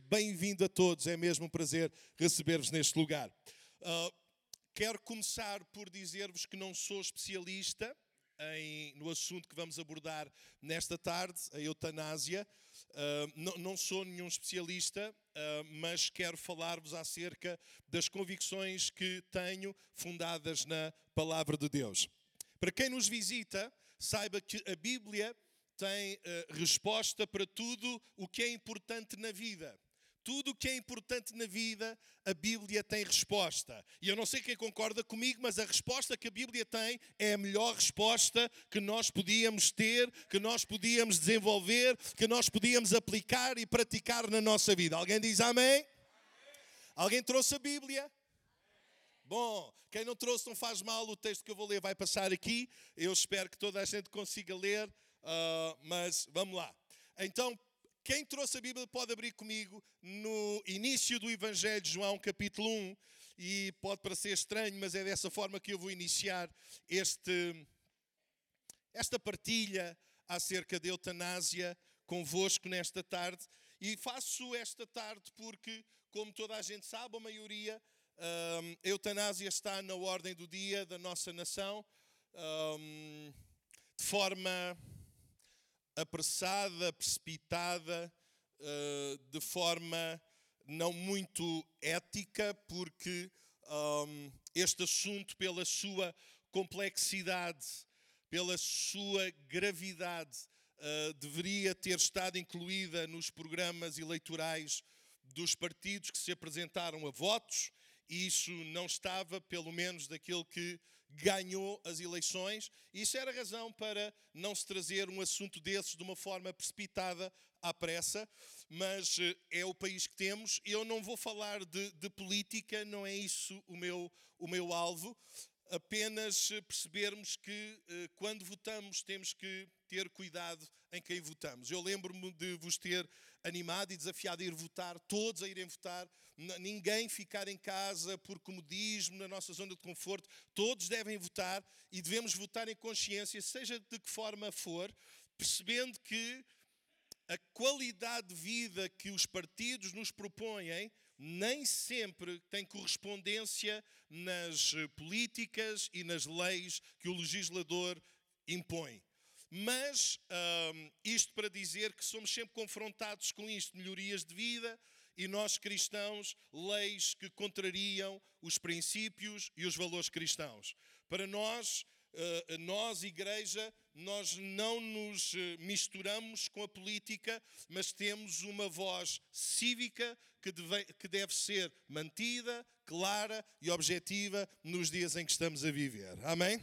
bem-vindo a todos, é mesmo um prazer receber-vos neste lugar. Uh, quero começar por dizer-vos que não sou especialista em, no assunto que vamos abordar nesta tarde, a eutanásia. Uh, não, não, sou nenhum especialista, uh, mas quero falar-vos acerca das convicções que tenho fundadas na Palavra de Deus. Para quem nos visita, saiba que a Bíblia tem uh, resposta para tudo o que é importante na vida. Tudo o que é importante na vida, a Bíblia tem resposta. E eu não sei quem concorda comigo, mas a resposta que a Bíblia tem é a melhor resposta que nós podíamos ter, que nós podíamos desenvolver, que nós podíamos aplicar e praticar na nossa vida. Alguém diz amém? amém. Alguém trouxe a Bíblia? Bom, quem não trouxe não faz mal, o texto que eu vou ler vai passar aqui. Eu espero que toda a gente consiga ler. Uh, mas vamos lá. Então, quem trouxe a Bíblia pode abrir comigo no início do Evangelho de João, capítulo 1, e pode parecer estranho, mas é dessa forma que eu vou iniciar este, esta partilha acerca de eutanásia convosco nesta tarde. E faço esta tarde porque, como toda a gente sabe, a maioria, um, a eutanásia está na ordem do dia da nossa nação, um, de forma apressada, precipitada, uh, de forma não muito ética, porque um, este assunto, pela sua complexidade, pela sua gravidade, uh, deveria ter estado incluída nos programas eleitorais dos partidos que se apresentaram a votos e isso não estava, pelo menos, daquele que ganhou as eleições. E isso era razão para não se trazer um assunto desses de uma forma precipitada, à pressa, mas eh, é o país que temos. Eu não vou falar de, de política, não é isso o meu, o meu alvo apenas eh, percebermos que eh, quando votamos temos que ter cuidado em quem votamos. Eu lembro-me de vos ter animado e desafiado a ir votar, todos a irem votar, ninguém ficar em casa por comodismo, na nossa zona de conforto, todos devem votar e devemos votar em consciência, seja de que forma for, percebendo que a qualidade de vida que os partidos nos propõem nem sempre tem correspondência nas eh, políticas e nas leis que o legislador impõe. Mas isto para dizer que somos sempre confrontados com isto, melhorias de vida e nós cristãos, leis que contrariam os princípios e os valores cristãos. Para nós, uh, nós, igreja, nós não nos eh, misturamos com a política, mas temos uma voz cívica que deve, que deve ser mantida, clara e objetiva nos dias em que estamos a viver. Amém?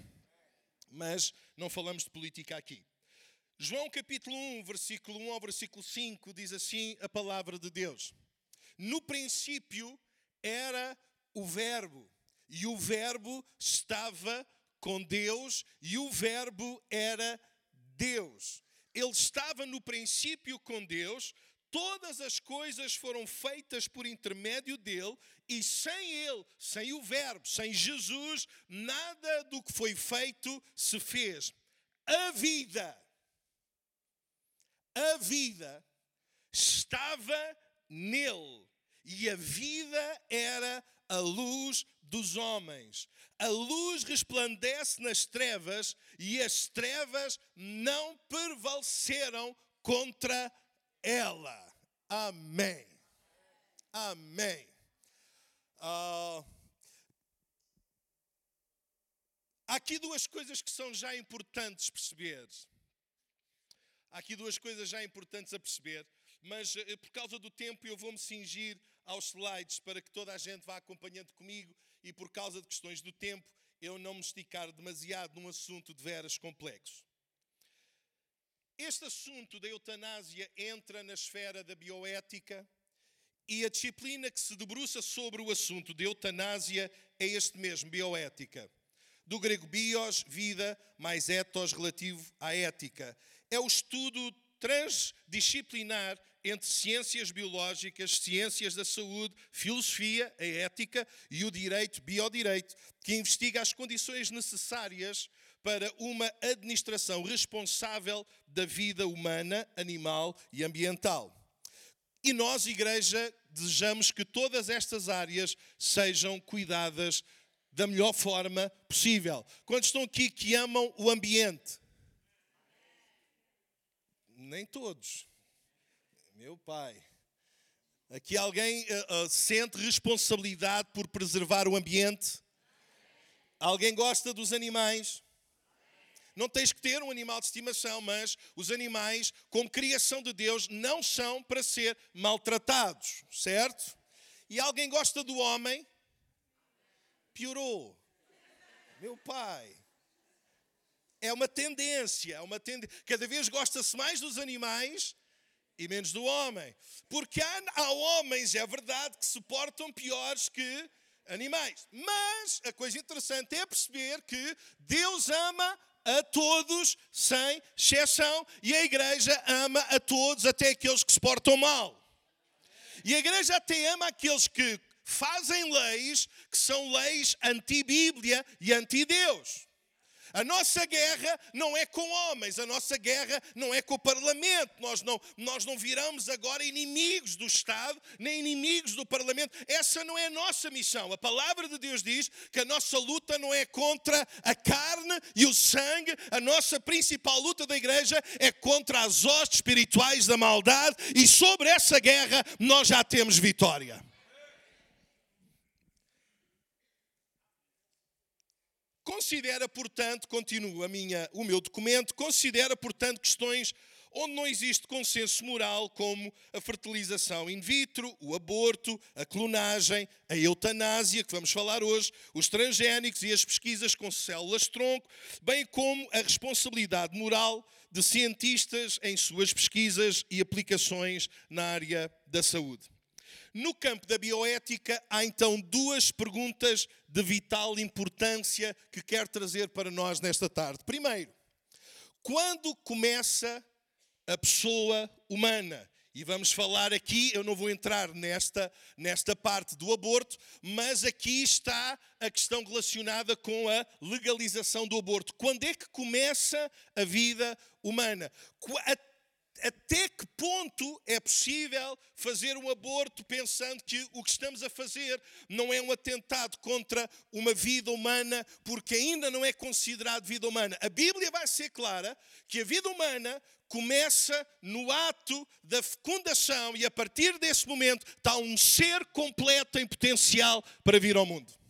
Mas não falamos de política aqui. João capítulo 1, versículo 1 ao versículo 5 diz assim a palavra de Deus. No princípio era o Verbo, e o Verbo estava com Deus e o Verbo era Deus. Ele estava no princípio com Deus, todas as coisas foram feitas por intermédio dele, e sem ele, sem o Verbo, sem Jesus, nada do que foi feito se fez. A vida, a vida estava nele, e a vida era a luz dos homens. A luz resplandece nas trevas e as trevas não prevaleceram contra ela. Amém. Amém. Uh, aqui duas coisas que são já importantes perceber. Há aqui duas coisas já importantes a perceber, mas eh, por causa do tempo eu vou-me cingir aos slides para que toda a gente vá acompanhando comigo e por causa de questões do tempo eu não me esticar demasiado num assunto de veras complexo. Este assunto da eutanásia entra na esfera da bioética e a disciplina que se debruça sobre o assunto de eutanásia é este mesmo, bioética. Do grego bios, vida, mais ethos, relativo à ética. É o estudo transdisciplinar entre ciências biológicas, ciências da saúde, filosofia, a ética e o direito, biodireito, que investiga as condições necessárias para uma administração responsável da vida humana, animal e ambiental. E nós, igreja, desejamos que todas estas áreas sejam cuidadas da melhor forma possível. Quantos estão aqui que amam o ambiente? Nem todos. Meu pai. Aqui alguém uh, uh, sente responsabilidade por preservar o ambiente? Alguém gosta dos animais? Não tens que ter um animal de estimação, mas os animais, como criação de Deus, não são para ser maltratados, certo? E alguém gosta do homem? Piorou. Meu pai. É uma tendência, é uma tendência. Cada vez gosta-se mais dos animais e menos do homem. Porque há, há homens, é verdade, que se portam piores que animais. Mas a coisa interessante é perceber que Deus ama a todos sem exceção e a igreja ama a todos, até aqueles que se portam mal. E a igreja até ama aqueles que fazem leis que são leis anti-Bíblia e anti-Deus. A nossa guerra não é com homens, a nossa guerra não é com o Parlamento. Nós não, nós não viramos agora inimigos do Estado, nem inimigos do Parlamento. Essa não é a nossa missão. A palavra de Deus diz que a nossa luta não é contra a carne e o sangue. A nossa principal luta da igreja é contra as hostes espirituais da maldade, e sobre essa guerra nós já temos vitória. Considera, portanto, continua minha, o meu documento, considera, portanto, questões onde não existe consenso moral, como a fertilização in vitro, o aborto, a clonagem, a eutanásia, que vamos falar hoje, os transgénicos e as pesquisas com células-tronco, bem como a responsabilidade moral de cientistas em suas pesquisas e aplicações na área da saúde. No campo da bioética, há então duas perguntas de vital importância que quero trazer para nós nesta tarde. Primeiro, quando começa a pessoa humana? E vamos falar aqui, eu não vou entrar nesta, nesta parte do aborto, mas aqui está a questão relacionada com a legalização do aborto. Quando é que começa a vida humana? até que ponto é possível fazer um aborto pensando que o que estamos a fazer não é um atentado contra uma vida humana, porque ainda não é considerado vida humana. A Bíblia vai ser clara que a vida humana começa no ato da fecundação e a partir desse momento está um ser completo em potencial para vir ao mundo.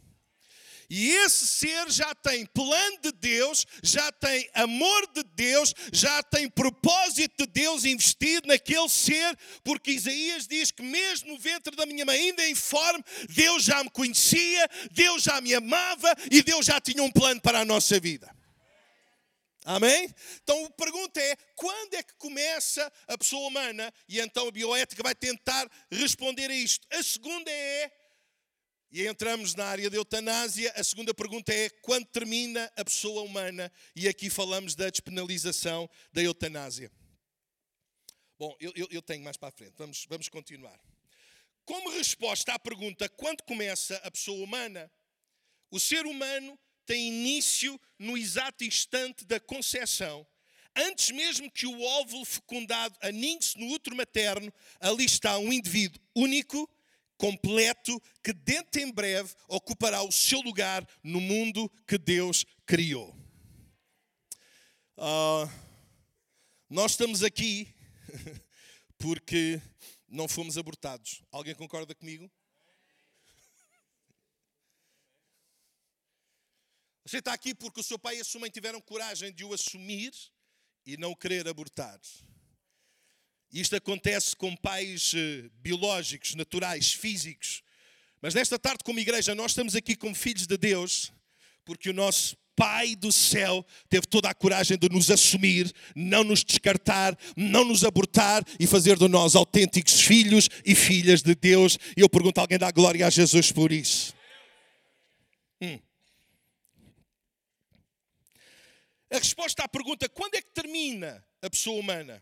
E esse ser já tem plano de Deus, já tem amor de Deus, já tem propósito de Deus investido naquele ser, porque Isaías diz que mesmo no ventre da minha mãe, ainda informe, Deus já me conhecia, Deus já me amava e Deus já tinha um plano para a nossa vida. Amém? Então a pergunta é: quando é que começa a pessoa humana? E então a bioética vai tentar responder a isto. A segunda é e entramos na área da eutanásia. A segunda pergunta é: quando termina a pessoa humana? E aqui falamos da despenalização da eutanásia. Bom, eu, eu, eu tenho mais para a frente, vamos, vamos continuar. Como resposta à pergunta quando começa a pessoa humana, o ser humano tem início no exato instante da concepção. Antes mesmo que o óvulo fecundado aninhe-se no útero materno, ali está um indivíduo único completo, que dentro em breve ocupará o seu lugar no mundo que Deus criou. Uh, nós estamos aqui porque não fomos abortados. Alguém concorda comigo? Você está aqui porque o seu pai e a sua mãe tiveram coragem de o assumir e não querer abortar. Isto acontece com pais eh, biológicos, naturais, físicos. Mas nesta tarde, como igreja, nós estamos aqui como filhos de Deus, porque o nosso Pai do céu teve toda a coragem de nos assumir, não nos descartar, não nos abortar e fazer de nós autênticos filhos e filhas de Deus. E eu pergunto: alguém dá glória a Jesus por isso? Hum. A resposta à pergunta: quando é que termina a pessoa humana?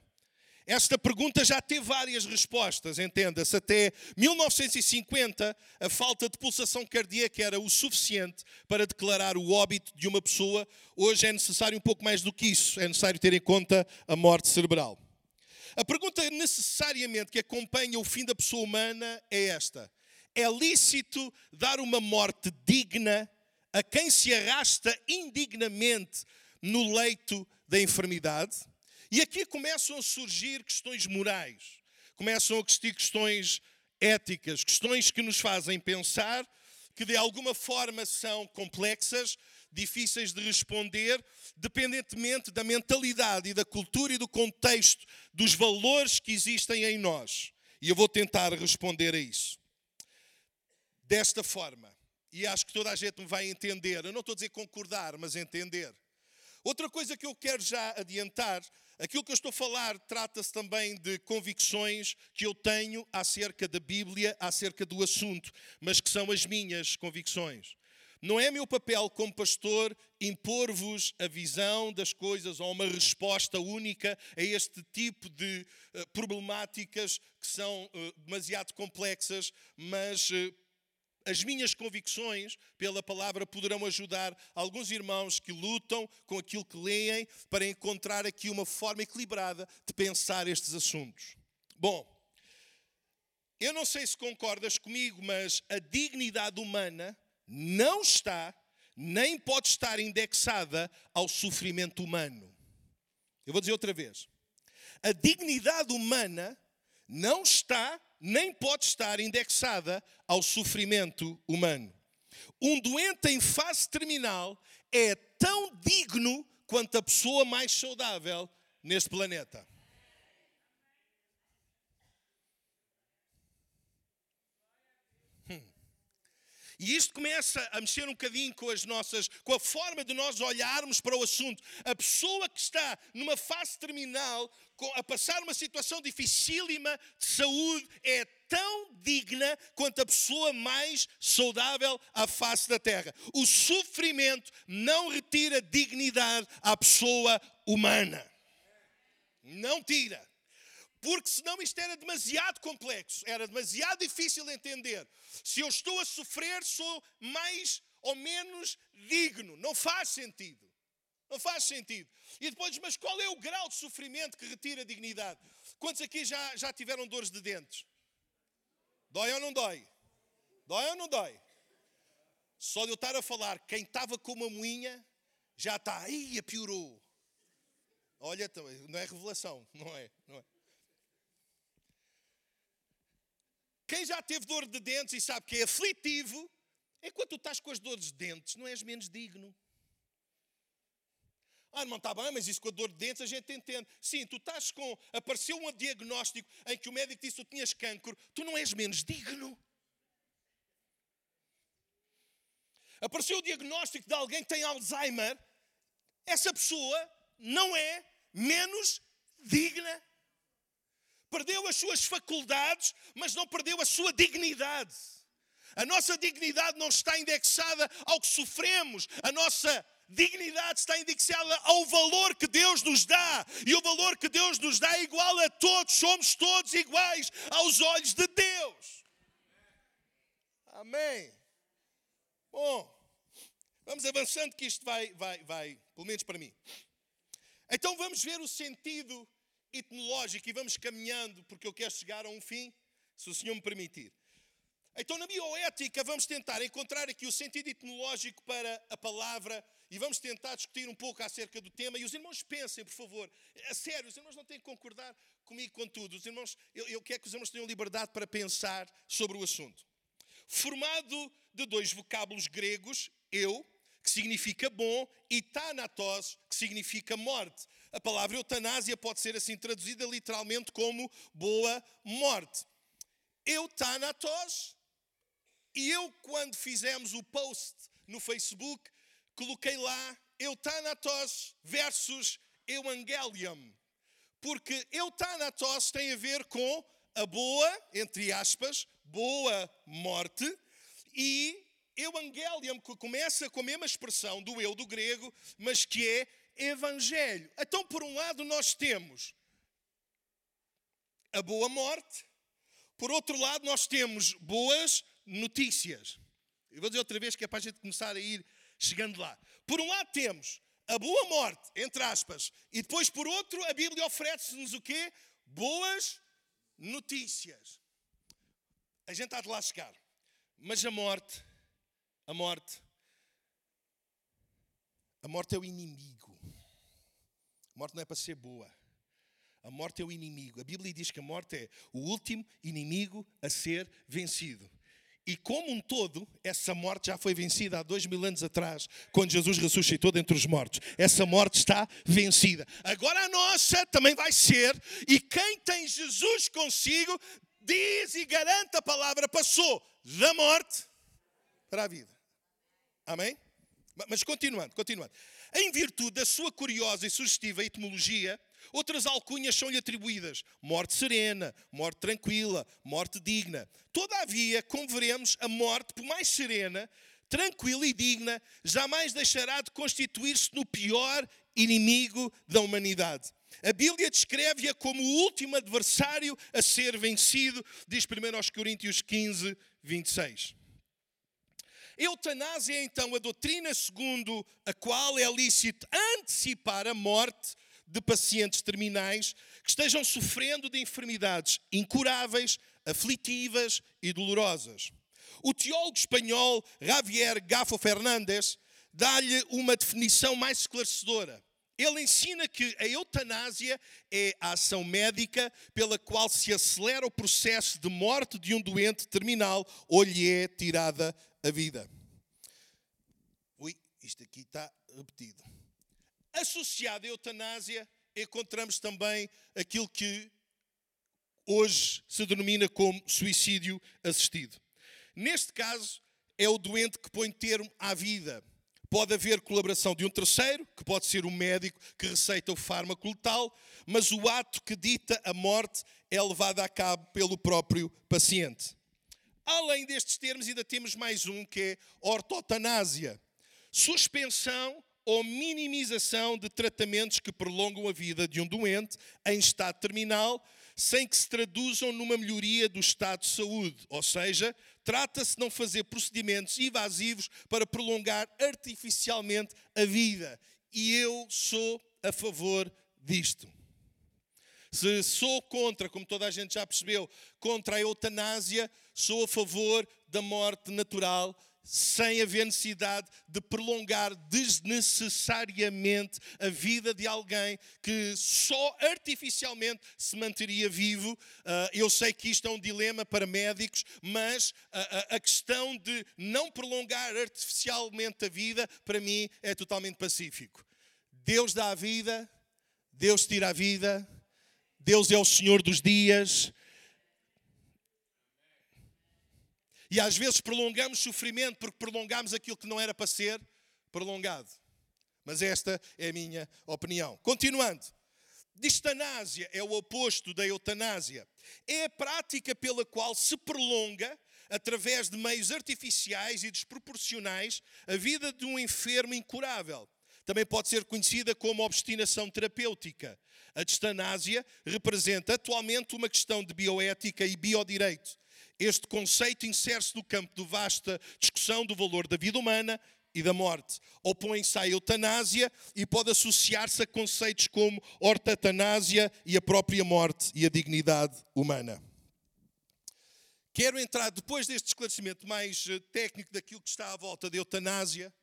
Esta pergunta já teve várias respostas, entenda-se. Até 1950, a falta de pulsação cardíaca era o suficiente para declarar o óbito de uma pessoa. Hoje é necessário um pouco mais do que isso, é necessário ter em conta a morte cerebral. A pergunta necessariamente que acompanha o fim da pessoa humana é esta: é lícito dar uma morte digna a quem se arrasta indignamente no leito da enfermidade? E aqui começam a surgir questões morais, começam a existir questões éticas, questões que nos fazem pensar, que de alguma forma são complexas, difíceis de responder, dependentemente da mentalidade e da cultura e do contexto, dos valores que existem em nós. E eu vou tentar responder a isso. Desta forma, e acho que toda a gente me vai entender, eu não estou a dizer concordar, mas entender. Outra coisa que eu quero já adiantar Aquilo que eu estou a falar trata-se também de convicções que eu tenho acerca da Bíblia, acerca do assunto, mas que são as minhas convicções. Não é meu papel como pastor impor-vos a visão das coisas ou uma resposta única a este tipo de uh, problemáticas que são uh, demasiado complexas, mas uh, as minhas convicções pela palavra poderão ajudar alguns irmãos que lutam com aquilo que leem para encontrar aqui uma forma equilibrada de pensar estes assuntos. Bom, eu não sei se concordas comigo, mas a dignidade humana não está, nem pode estar indexada ao sofrimento humano. Eu vou dizer outra vez. A dignidade humana não está nem pode estar indexada ao sofrimento humano. Um doente em fase terminal é tão digno quanto a pessoa mais saudável neste planeta. E isto começa a mexer um bocadinho com as nossas, com a forma de nós olharmos para o assunto. A pessoa que está numa fase terminal, a passar uma situação dificílima de saúde, é tão digna quanto a pessoa mais saudável à face da terra. O sofrimento não retira dignidade à pessoa humana. Não tira porque senão isto era demasiado complexo, era demasiado difícil de entender. Se eu estou a sofrer, sou mais ou menos digno. Não faz sentido. Não faz sentido. E depois, mas qual é o grau de sofrimento que retira a dignidade? Quantos aqui já, já tiveram dores de dentes? Dói ou não dói? Dói ou não dói? Só de eu estar a falar, quem estava com uma moinha já está, aí piorou. Olha, então, não é revelação, não é? Não é? Quem já teve dor de dentes e sabe que é aflitivo, enquanto tu estás com as dores de dentes, não és menos digno. Ah, não está bem, mas isso com a dor de dentes a gente entende. Sim, tu estás com. Apareceu um diagnóstico em que o médico disse que tu tinhas cancro, tu não és menos digno. Apareceu o diagnóstico de alguém que tem Alzheimer, essa pessoa não é menos digna perdeu as suas faculdades, mas não perdeu a sua dignidade. A nossa dignidade não está indexada ao que sofremos, a nossa dignidade está indexada ao valor que Deus nos dá. E o valor que Deus nos dá é igual a todos, somos todos iguais aos olhos de Deus. Amém. Bom, vamos avançando que isto vai, vai, vai, pelo menos para mim. Então vamos ver o sentido etnológico e vamos caminhando, porque eu quero chegar a um fim, se o Senhor me permitir. Então, na bioética, vamos tentar encontrar aqui o sentido etnológico para a palavra e vamos tentar discutir um pouco acerca do tema. E os irmãos pensem, por favor, a sério, os irmãos não têm que concordar comigo com tudo. Os irmãos, eu, eu quero que os irmãos tenham liberdade para pensar sobre o assunto. Formado de dois vocábulos gregos, eu, que significa bom, e thanatos, que significa morte. A palavra eutanásia pode ser assim traduzida literalmente como boa morte. Eutanatos, e eu, quando fizemos o post no Facebook, coloquei lá Eutanatos versus Evangelium. Porque Eutanatos tem a ver com a boa, entre aspas, boa morte, e Evangelium, que começa com a mesma expressão do eu do grego, mas que é evangelho. Então, por um lado, nós temos a boa morte, por outro lado, nós temos boas notícias. Eu vou dizer outra vez que é para a gente começar a ir chegando lá. Por um lado, temos a boa morte, entre aspas, e depois, por outro, a Bíblia oferece-nos o quê? boas notícias. A gente há de lá chegar. Mas a morte, a morte, a morte é o inimigo. A morte não é para ser boa. A morte é o inimigo. A Bíblia diz que a morte é o último inimigo a ser vencido. E como um todo, essa morte já foi vencida há dois mil anos atrás, quando Jesus ressuscitou dentre os mortos. Essa morte está vencida. Agora a nossa também vai ser, e quem tem Jesus consigo, diz e garante a palavra, passou da morte para a vida. Amém? Mas continuando, continuando. Em virtude da sua curiosa e sugestiva etimologia, outras alcunhas são-lhe atribuídas: morte serena, morte tranquila, morte digna. Todavia, converemos, a morte, por mais serena, tranquila e digna, jamais deixará de constituir-se no pior inimigo da humanidade. A Bíblia descreve-a como o último adversário a ser vencido, diz 1 Coríntios 15, 26. Eutanásia é então a doutrina segundo a qual é lícito antecipar a morte de pacientes terminais que estejam sofrendo de enfermidades incuráveis, aflitivas e dolorosas. O teólogo espanhol Javier Gafo Fernandes dá-lhe uma definição mais esclarecedora. Ele ensina que a eutanásia é a ação médica pela qual se acelera o processo de morte de um doente terminal ou lhe é tirada a vida. Ui, isto aqui está repetido. Associado à eutanásia, encontramos também aquilo que hoje se denomina como suicídio assistido. Neste caso, é o doente que põe termo à vida. Pode haver colaboração de um terceiro, que pode ser o médico que receita o fármaco letal, mas o ato que dita a morte é levado a cabo pelo próprio paciente. Além destes termos, ainda temos mais um que é ortotanásia suspensão ou minimização de tratamentos que prolongam a vida de um doente em estado terminal, sem que se traduzam numa melhoria do estado de saúde. Ou seja, trata-se de não fazer procedimentos invasivos para prolongar artificialmente a vida. E eu sou a favor disto. Se sou contra, como toda a gente já percebeu, contra a eutanásia, sou a favor da morte natural sem haver necessidade de prolongar desnecessariamente a vida de alguém que só artificialmente se manteria vivo. Ah, eu sei que isto é um dilema para médicos, mas a questão de não prolongar artificialmente a vida, para mim, é totalmente pacífico. Deus dá a vida, Deus tira a vida, Deus é o Senhor dos dias, E às vezes prolongamos sofrimento porque prolongamos aquilo que não era para ser prolongado. Mas esta é a minha opinião. Continuando. Distanásia é o oposto da eutanásia. É a prática pela qual se prolonga, através de meios artificiais e desproporcionais, a vida de um enfermo incurável. Também pode ser conhecida como obstinação terapêutica. A distanásia representa atualmente uma questão de bioética e biodireito. Este conceito insere-se no campo de vasta discussão do valor da vida humana e da morte. Opõe-se à eutanásia e pode associar-se a conceitos como ortatanásia e a própria morte e a dignidade humana. Quero entrar, depois deste esclarecimento mais eh, técnico daquilo que está à volta da eutanásia,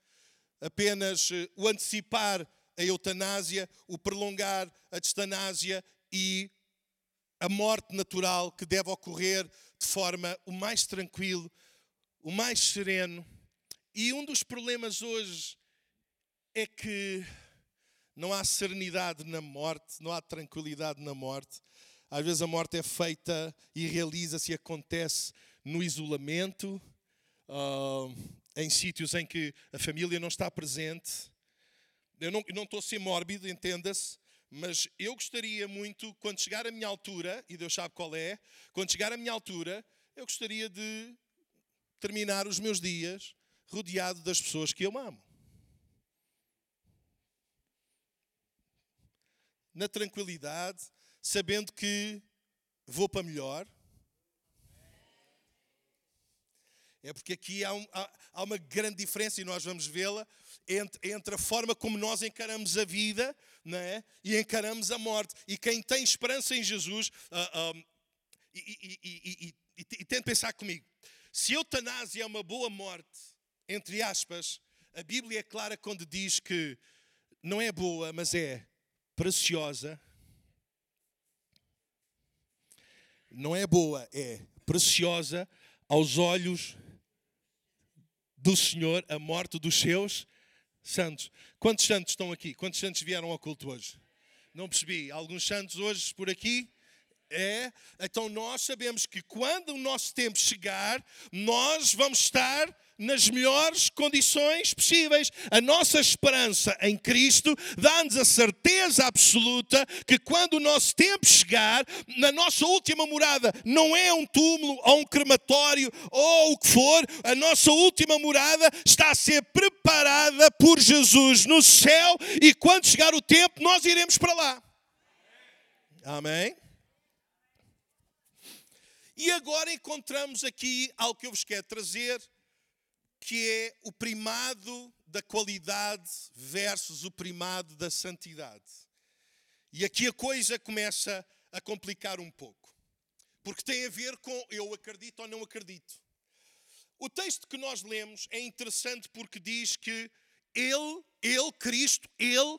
apenas eh, o antecipar a eutanásia, o prolongar a distanásia e a morte natural que deve ocorrer de forma o mais tranquilo, o mais sereno. E um dos problemas hoje é que não há serenidade na morte, não há tranquilidade na morte. Às vezes a morte é feita e realiza-se e acontece no isolamento, uh, em sítios em que a família não está presente. Eu não, não estou a ser mórbido, entenda-se, mas eu gostaria muito, quando chegar a minha altura, e Deus sabe qual é, quando chegar a minha altura, eu gostaria de terminar os meus dias rodeado das pessoas que eu amo. Na tranquilidade, sabendo que vou para melhor. É porque aqui há, um, há, há uma grande diferença, e nós vamos vê-la, entre, entre, a forma como nós encaramos a vida não é? e encaramos a morte. E quem tem esperança em Jesus, uh, e, e, e, e tente pensar comigo, se eutanásia é uma boa morte, entre aspas, a Bíblia é clara quando diz que não é boa, mas é preciosa. Não é boa, é preciosa aos olhos do Senhor a morte dos seus santos. Quantos santos estão aqui? Quantos santos vieram ao culto hoje? Não percebi. Alguns santos hoje por aqui? É. Então nós sabemos que quando o nosso tempo chegar, nós vamos estar nas melhores condições possíveis. A nossa esperança em Cristo dá-nos a certeza absoluta que quando o nosso tempo chegar, na nossa última morada, não é um túmulo ou um crematório ou o que for, a nossa última morada está a ser preparada por Jesus no céu e quando chegar o tempo, nós iremos para lá. Amém? E agora encontramos aqui algo que eu vos quero trazer que é o primado da qualidade versus o primado da santidade. E aqui a coisa começa a complicar um pouco, porque tem a ver com eu acredito ou não acredito. O texto que nós lemos é interessante porque diz que Ele, Ele, Cristo, Ele,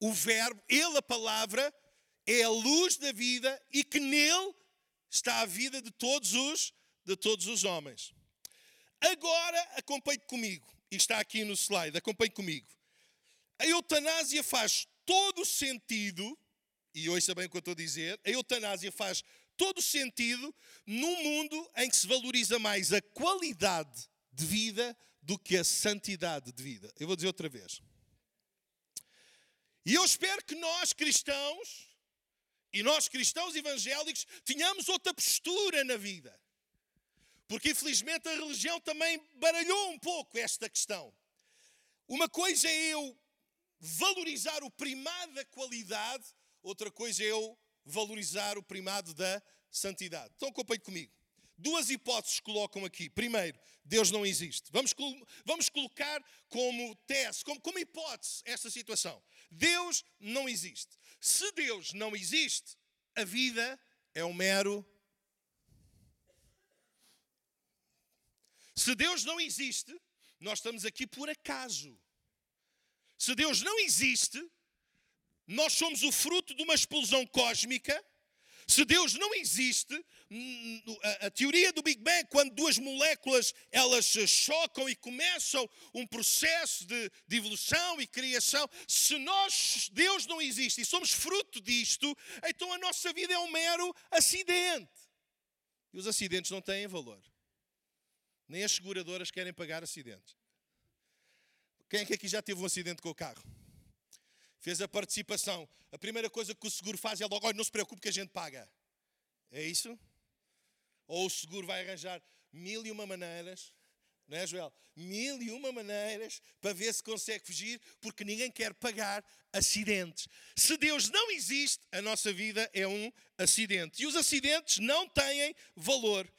o Verbo, Ele, a palavra, é a luz da vida e que nele está a vida de todos os, de todos os homens. Agora acompanhe comigo, e está aqui no slide, acompanhe comigo. A eutanásia faz todo sentido, e ouça bem o que eu estou a dizer, a eutanásia faz todo sentido num mundo em que se valoriza mais a qualidade de vida do que a santidade de vida. Eu vou dizer outra vez. E eu espero que nós cristãos, e nós cristãos evangélicos, tenhamos outra postura na vida. Porque infelizmente a religião também baralhou um pouco esta questão. Uma coisa é eu valorizar o primado da qualidade, outra coisa é eu valorizar o primado da santidade. Então acompanhe comigo. Duas hipóteses colocam aqui. Primeiro, Deus não existe. Vamos, vamos colocar como tese, como, como hipótese esta situação. Deus não existe. Se Deus não existe, a vida é um mero Se Deus não existe, nós estamos aqui por acaso. Se Deus não existe, nós somos o fruto de uma explosão cósmica. Se Deus não existe, a, teoria do Big Bang, quando duas moléculas elas chocam e começam um processo de, de evolução e criação, se nós, Deus não existe e somos fruto disto, então a nossa vida é um mero acidente. E os acidentes não têm valor. Nem as seguradoras querem pagar acidentes. Quem é que aqui já teve um acidente com o carro? Fez a participação. A primeira coisa que o seguro faz é logo: olha, não se preocupe que a gente paga. É isso? Ou o seguro vai arranjar mil e uma maneiras, não é, Joel? Mil e uma maneiras para ver se consegue fugir, porque ninguém quer pagar acidentes. Se Deus não existe, a nossa vida é um acidente. E os acidentes não têm valor.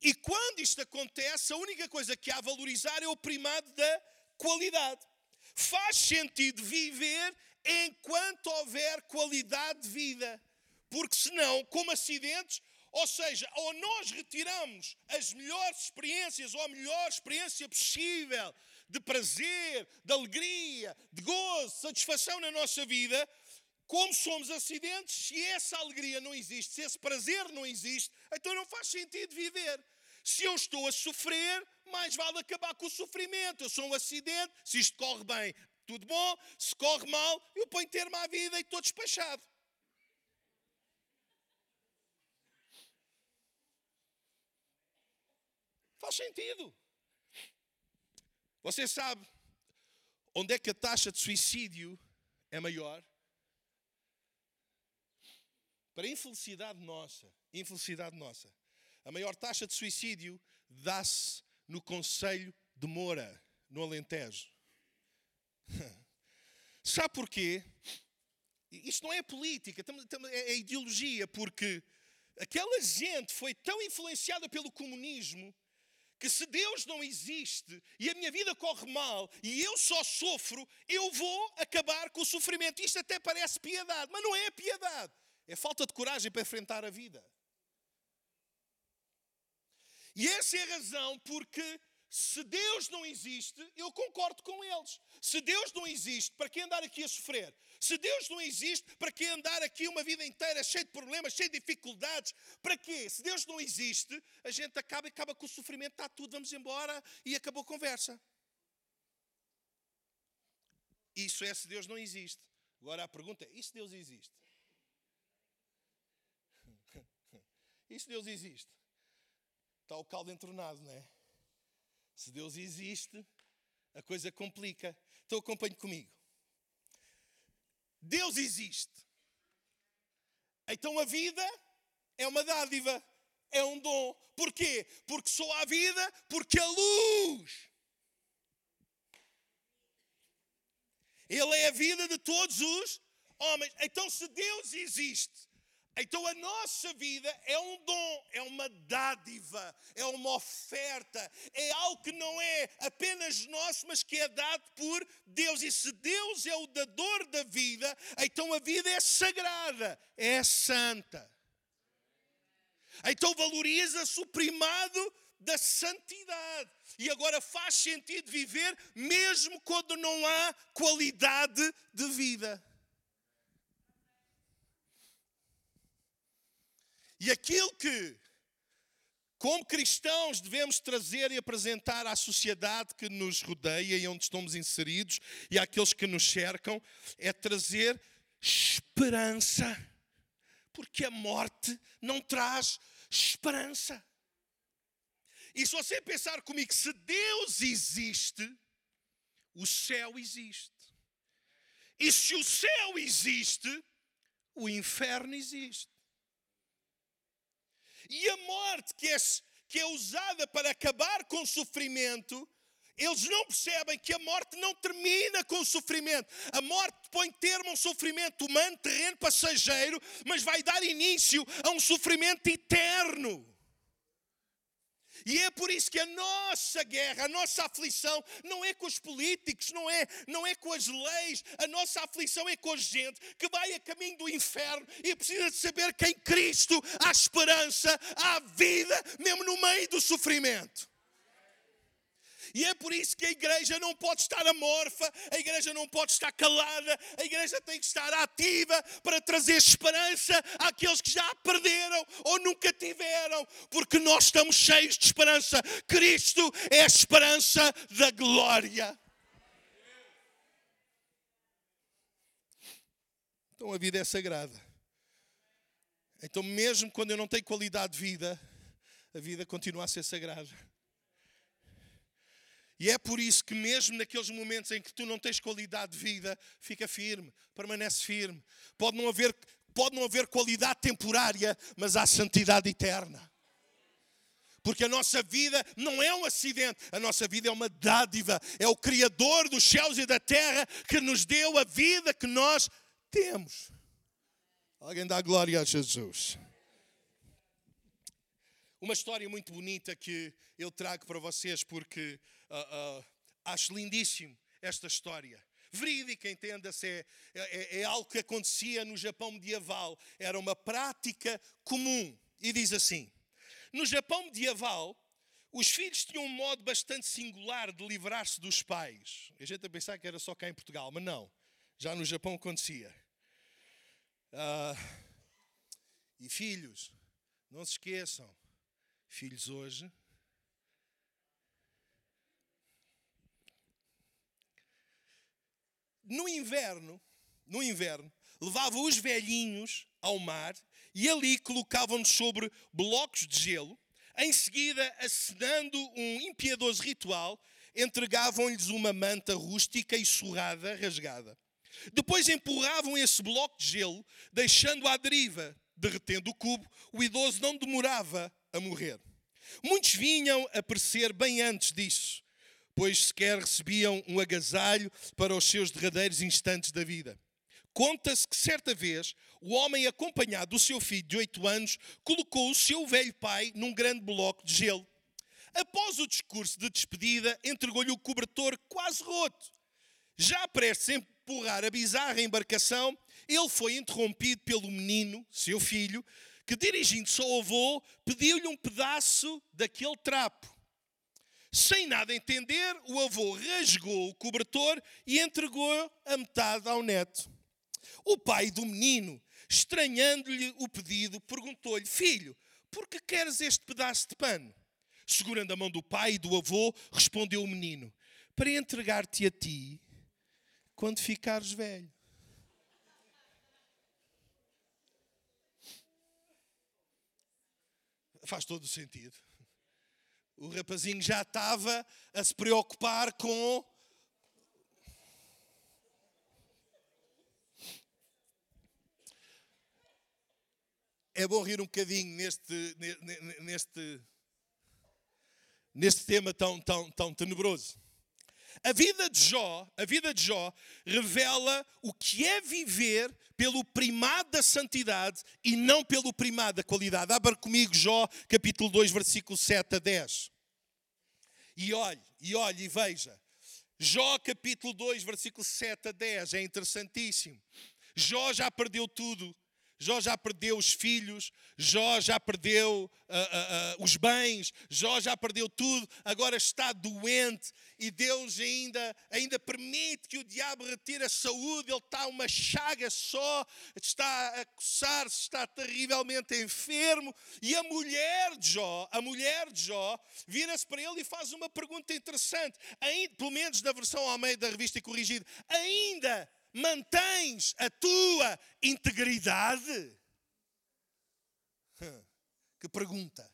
E quando isto acontece, a única coisa que há a valorizar é o primado da qualidade. Faz sentido viver enquanto houver qualidade de vida. Porque senão, como acidentes, ou seja, ou nós retiramos as melhores experiências, ou a melhor experiência possível de prazer, de alegria, de gozo, satisfação na nossa vida, como somos acidentes, se essa alegria não existe, se esse prazer não existe, então não faz sentido viver. Se eu estou a sofrer, mais vale acabar com o sofrimento. Eu sou um acidente, se isto corre bem, tudo bom. Se corre mal, eu ponho termo à vida e estou despachado. Faz sentido. Você sabe onde é que a taxa de suicídio é maior? Para infelicidade nossa, infelicidade nossa, a maior taxa de suicídio dá-se no Conselho de Moura, no Alentejo. Sabe porquê? Isto não é política, é ideologia, porque aquela gente foi tão influenciada pelo comunismo que se Deus não existe e a minha vida corre mal e eu só sofro, eu vou acabar com o sofrimento. Isto até parece piedade, mas não é piedade. É falta de coragem para enfrentar a vida. E essa é a razão porque se Deus não existe, eu concordo com eles. Se Deus não existe, para que andar aqui a sofrer? Se Deus não existe, para que andar aqui uma vida inteira cheia de problemas, cheia de dificuldades? Para quê? Se Deus não existe, a gente acaba e acaba com o sofrimento, está tudo, vamos embora e acabou a conversa. Isso é se Deus não existe. Agora a pergunta é: e se Deus existe? E se Deus existe? Está o caldo entornado, não é? Se Deus existe, a coisa complica. Então acompanhe comigo. Deus existe. Então a vida é uma dádiva, é um dom. Porquê? Porque só há vida porque a luz. Ele é a vida de todos os homens. Então, se Deus existe, então a nossa vida é um dom, é uma dádiva, é uma oferta, é algo que não é apenas nosso, mas que é dado por Deus. E se Deus é o dador da vida, então a vida é sagrada, é santa. Então valoriza-se o primado da santidade. E agora faz sentido viver mesmo quando não há qualidade de vida. E aquilo que, como cristãos, devemos trazer e apresentar à sociedade que nos rodeia e onde estamos inseridos e àqueles que nos cercam, é trazer esperança. Porque a morte não traz esperança. E se você pensar comigo, se Deus existe, o céu existe. E se o céu existe, o inferno existe. E a morte que é, que é usada para acabar com o sofrimento, eles não percebem que a morte não termina com o sofrimento. A morte põe termo a um sofrimento humano, terreno, passageiro, mas vai dar início a um sofrimento eterno. E é por isso que a nossa guerra, a nossa aflição, não é com os políticos, não é, não é com as leis, a nossa aflição é com a gente que vai a caminho do inferno e precisa de saber que em Cristo há esperança, há vida, mesmo no meio do sofrimento. E é por isso que a igreja não pode estar amorfa, a igreja não pode estar calada, a igreja tem que estar ativa para trazer esperança àqueles que já perderam ou nunca tiveram, porque nós estamos cheios de esperança. Cristo é a esperança da glória. Então a vida é sagrada. Então, mesmo quando eu não tenho qualidade de vida, a vida continua a ser sagrada. E é por isso que, mesmo naqueles momentos em que tu não tens qualidade de vida, fica firme, permanece firme. Pode não haver, pode não haver qualidade temporária, mas há santidade eterna. Porque a nossa vida não é um acidente, a nossa vida é uma dádiva. É o Criador dos céus e da terra que nos deu a vida que nós temos. Alguém dá glória a Jesus. Uma história muito bonita que eu trago para vocês porque uh, uh, acho lindíssimo esta história. Verídica, entenda-se, é, é, é algo que acontecia no Japão medieval, era uma prática comum. E diz assim: no Japão medieval, os filhos tinham um modo bastante singular de livrar-se dos pais. A gente a pensar que era só cá em Portugal, mas não. Já no Japão acontecia. Uh, e filhos, não se esqueçam, filhos hoje no inverno, no inverno, levavam os velhinhos ao mar e ali colocavam-nos sobre blocos de gelo. Em seguida, acenando um impiedoso ritual, entregavam-lhes uma manta rústica e surrada, rasgada. Depois empurravam esse bloco de gelo, deixando-o à deriva. Derretendo o cubo, o idoso não demorava a morrer. Muitos vinham a perecer bem antes disso pois sequer recebiam um agasalho para os seus derradeiros instantes da vida. Conta-se que certa vez o homem, acompanhado do seu filho de oito anos, colocou o seu velho pai num grande bloco de gelo. Após o discurso de despedida, entregou-lhe o cobertor quase roto. Já prestes a empurrar a bizarra embarcação, ele foi interrompido pelo menino, seu filho, que dirigindo-se ao avô, pediu-lhe um pedaço daquele trapo. Sem nada entender, o avô rasgou o cobertor e entregou a metade ao neto. O pai do menino, estranhando-lhe o pedido, perguntou-lhe: Filho, por que queres este pedaço de pano? Segurando a mão do pai e do avô, respondeu o menino: Para entregar-te a ti quando ficares velho. Faz todo o sentido. O rapazinho já estava a se preocupar com é bom rir um bocadinho neste, neste, neste tema tão, tão, tão tenebroso. A vida de Jó, a vida de Jó revela o que é viver pelo primado da santidade e não pelo primado da qualidade. Abra comigo Jó, capítulo 2, versículo 7 a 10. E olhe, e olhe e veja. Jó, capítulo 2, versículo 7 a 10, é interessantíssimo. Jó já perdeu tudo Jó já perdeu os filhos, Jó já perdeu uh, uh, uh, os bens, Jó já perdeu tudo, agora está doente e Deus ainda, ainda permite que o diabo retire a saúde, ele está uma chaga só, está a coçar-se, está terrivelmente enfermo. E a mulher de Jó, a mulher de Jó, vira-se para ele e faz uma pergunta interessante, ainda, pelo menos na versão ao meio da revista corrigida, ainda mantens a tua integridade? Que pergunta.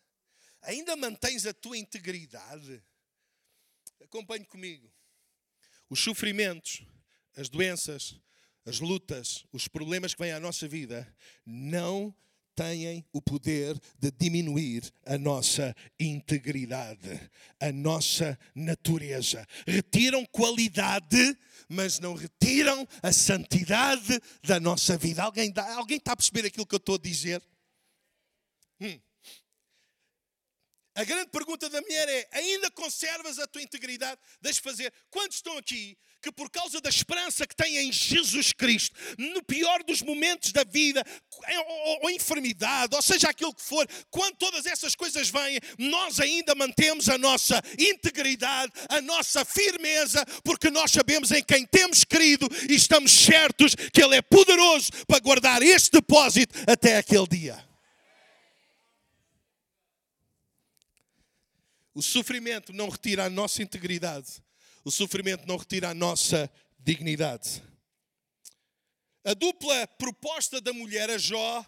Ainda mantens a tua integridade? Acompanhe comigo. Os sofrimentos, as doenças, as lutas, os problemas que vêm à nossa vida não têm o poder de diminuir a nossa integridade, a nossa natureza. Retiram qualidade, mas não retiram a santidade da nossa vida. Alguém, alguém está a perceber aquilo que eu estou a dizer? Hum. A grande pergunta da mulher é: ainda conservas a tua integridade? Deixa fazer. Quantos estão aqui que, por causa da esperança que têm em Jesus Cristo, no pior dos momentos da vida, ou, ou enfermidade, ou seja aquilo que for, quando todas essas coisas vêm, nós ainda mantemos a nossa integridade, a nossa firmeza, porque nós sabemos em quem temos crido e estamos certos que Ele é poderoso para guardar este depósito até aquele dia. O sofrimento não retira a nossa integridade. O sofrimento não retira a nossa dignidade. A dupla proposta da mulher a Jó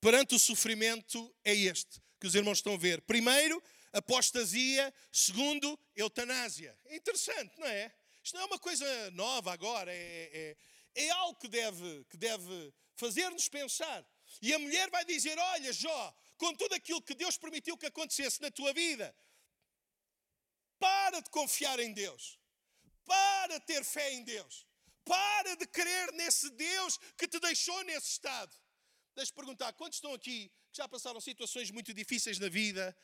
perante o sofrimento é este, que os irmãos estão a ver. Primeiro, apostasia. Segundo, eutanásia. É interessante, não é? Isto não é uma coisa nova agora, é, é, é algo que deve, que deve fazer-nos pensar. E a mulher vai dizer: Olha, Jó, com tudo aquilo que Deus permitiu que acontecesse na tua vida, para de confiar em Deus. Para de ter fé em Deus. Para de crer nesse Deus que te deixou nesse estado. Deixa-me perguntar: quantos estão aqui que já passaram situações muito difíceis na vida,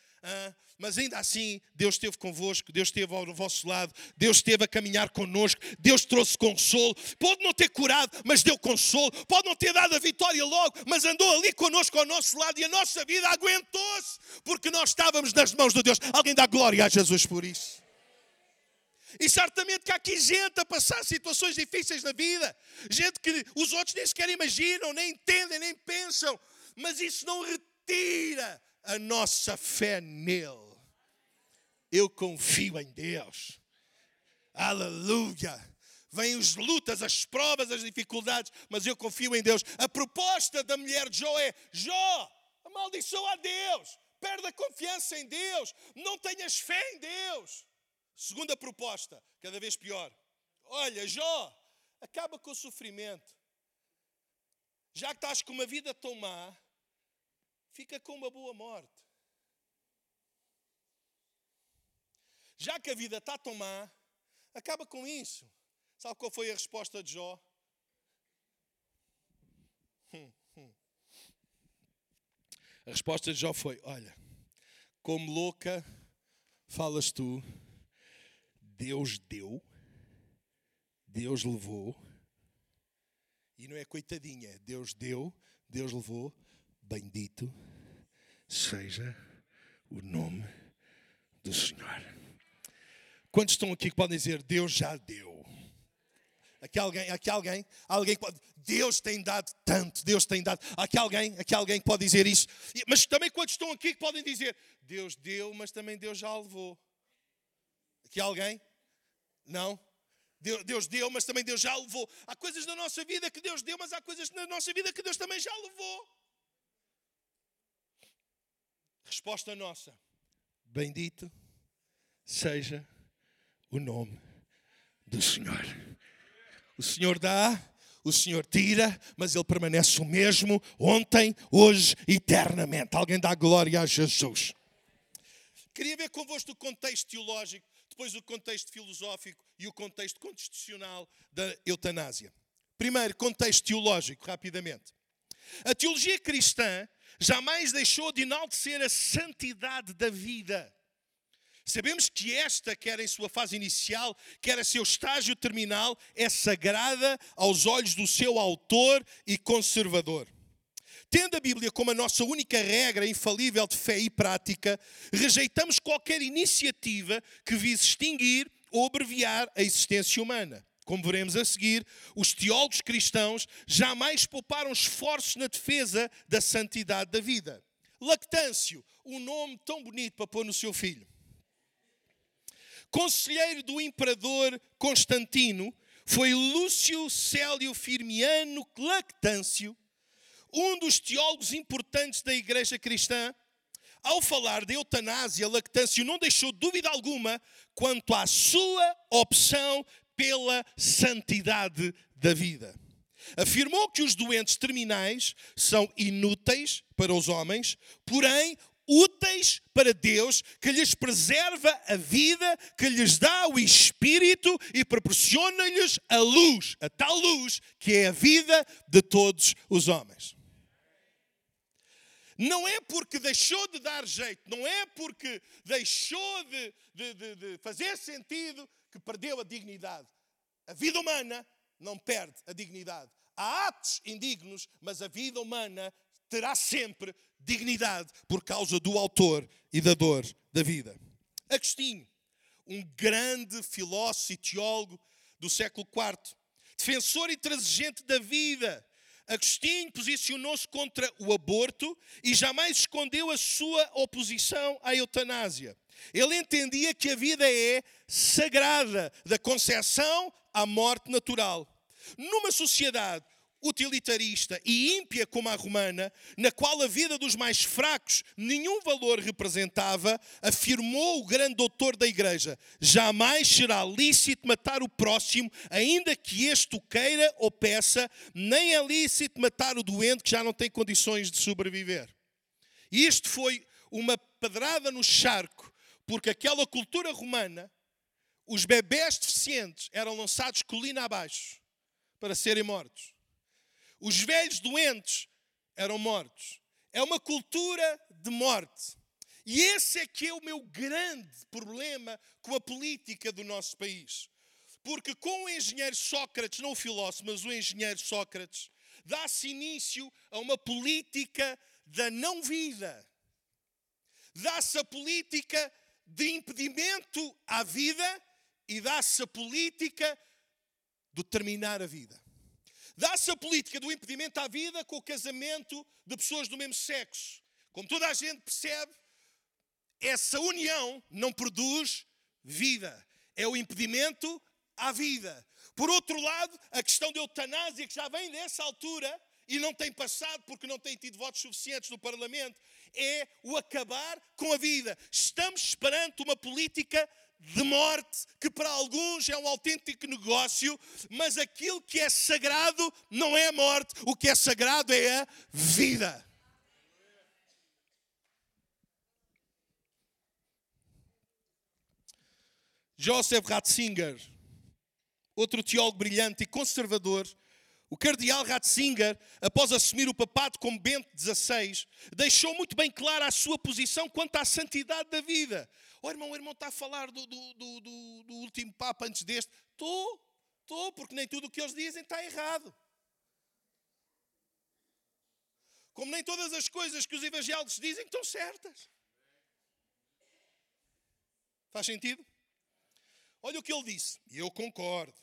mas ainda assim Deus esteve convosco, Deus esteve ao vosso lado, Deus esteve a caminhar connosco, Deus trouxe consolo. Pode não ter curado, mas deu consolo. Pode não ter dado a vitória logo, mas andou ali connosco ao nosso lado e a nossa vida aguentou-se porque nós estávamos nas mãos de Deus. Alguém dá glória a Jesus por isso. E certamente que há aqui gente a passar situações difíceis na vida, gente que os outros nem sequer imaginam, nem entendem, nem pensam, mas isso não retira a nossa fé nele. Eu confio em Deus. Aleluia. Vêm as lutas, as provas, as dificuldades, mas eu confio em Deus. A proposta da mulher de Jó é: Jó, amaldiçoa a Deus, perde a confiança em Deus, não tenhas fé em Deus. Segunda proposta, cada vez pior. Olha, Jó, acaba com o sofrimento. Já que estás com uma vida tão má, fica com uma boa morte. Já que a vida está tão má, acaba com isso. Sabe qual foi a resposta de Jó? A resposta de Jó foi: Olha, como louca, falas tu, Deus deu, Deus levou, e não é coitadinha, Deus deu, Deus levou, bendito seja o nome do Senhor. Quantos estão aqui que podem dizer Deus já deu? Aqui alguém, aqui alguém, alguém pode, Deus tem dado tanto, Deus tem dado. Aqui alguém, aqui alguém que pode dizer isso. Mas também quantos estão aqui que podem dizer Deus deu, mas também Deus já levou. Aqui alguém? Não? Deus deu, mas também Deus já levou. Há coisas na nossa vida que Deus deu, mas há coisas na nossa vida que Deus também já levou. Resposta nossa: Bendito seja o nome do Senhor. O Senhor dá, o Senhor tira, mas Ele permanece o mesmo ontem, hoje eternamente. Alguém dá glória a Jesus. Queria ver convosco o contexto teológico, depois o contexto filosófico e o contexto constitucional da eutanásia. Primeiro, contexto teológico, rapidamente. A teologia cristã jamais deixou de enaltecer a santidade da vida. Sabemos que esta, quer em sua fase inicial, quer em seu estágio terminal, é sagrada aos olhos do seu autor e conservador. Tendo a Bíblia como a nossa única regra infalível de fé e prática, rejeitamos qualquer iniciativa que vise extinguir ou abreviar a existência humana. Como veremos a seguir, os teólogos cristãos jamais pouparam esforços na defesa da santidade da vida. Lactâncio, um nome tão bonito para pôr no seu filho. Conselheiro do imperador Constantino foi Lúcio Célio Firmiano Lactâncio, um dos teólogos importantes da igreja cristã. Ao falar de eutanásia, Lactâncio não deixou dúvida alguma quanto à sua opção pela santidade da vida. Afirmou que os doentes terminais são inúteis para os homens, porém úteis para Deus, que lhes preserva a vida, que lhes dá o espírito e proporciona-lhes a luz, a tal luz que é a vida de todos os homens. Não é porque deixou de dar jeito, não é porque deixou de, de, de, de fazer sentido que perdeu a dignidade. A vida humana não perde a dignidade. Há atos indignos, mas a vida humana terá sempre dignidade por causa do autor e da dor da vida. Agostinho, um grande filósofo e teólogo do século IV, defensor intransigente da vida. Agostinho posicionou-se contra o aborto e jamais escondeu a sua oposição à eutanásia. Ele entendia que a vida é sagrada, da concepção à morte natural. Numa sociedade utilitarista e ímpia como a romana, na qual a vida dos mais fracos nenhum valor representava, afirmou o grande doutor da igreja: jamais será lícito matar o próximo, ainda que este o queira ou peça, nem é lícito matar o doente que já não tem condições de sobreviver. Isto foi uma pedrada no charco porque aquela cultura romana, os bebés deficientes eram lançados colina abaixo para serem mortos. Os velhos doentes eram mortos. É uma cultura de morte. E esse é que é o meu grande problema com a política do nosso país. Porque com o engenheiro Sócrates, não o filósofo, mas o engenheiro Sócrates, dá-se início a uma política da não-vida. Dá-se a política de impedimento à vida e dá-se a política do terminar a vida. Dá-se a política do impedimento à vida com o casamento de pessoas do mesmo sexo. Como toda a gente percebe, essa união não produz vida. É o impedimento à vida. Por outro lado, a questão da eutanásia, que já vem dessa altura e não tem passado porque não tem tido votos suficientes no Parlamento, é o acabar com a vida. Estamos perante uma política de morte, que para alguns é um autêntico negócio, mas aquilo que é sagrado não é a morte, o que é sagrado é a vida. Joseph Ratzinger, outro teólogo brilhante e conservador, O cardeal Ratzinger, após assumir o papado como Bento XVI, deixou muito bem clara a sua posição quanto à santidade da vida. Oh, irmão, o irmão está a falar do, do, do, do último Papa antes deste. Estou, estou, porque nem tudo o que eles dizem está errado. Como nem todas as coisas que os evangélicos dizem estão certas. Faz sentido? Olha o que ele disse, e eu concordo.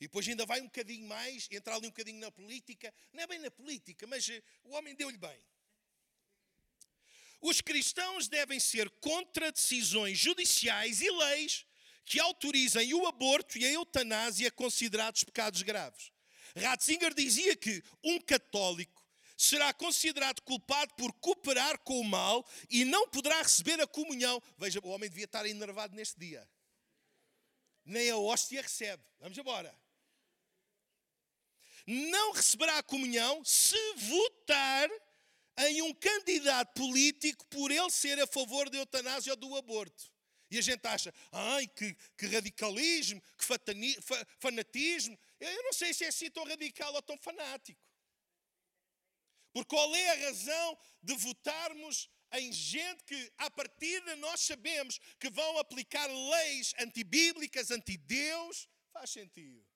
E depois ainda vai um bocadinho mais, entrar ali um bocadinho na política. Não é bem na política, mas eh, o homem deu-lhe bem. Os cristãos devem ser contra decisões judiciais e leis que autorizem o aborto e a eutanásia considerados pecados graves. Ratzinger dizia que um católico será considerado culpado por cooperar com o mal e não poderá receber a comunhão. Veja, o homem devia estar enervado neste dia. Nem a hóstia recebe. Vamos embora não receberá a comunhão se votar em um candidato político por ele ser a favor da eutanásia ou do aborto. E a gente acha, ai, que, que radicalismo, que fatani, fa, fanatismo. Eu não sei se é assim tão radical ou tão fanático. Porque qual é a razão de votarmos em gente que, à partida, nós sabemos que vão aplicar leis antibíblicas, anti-Deus? Faz sentido.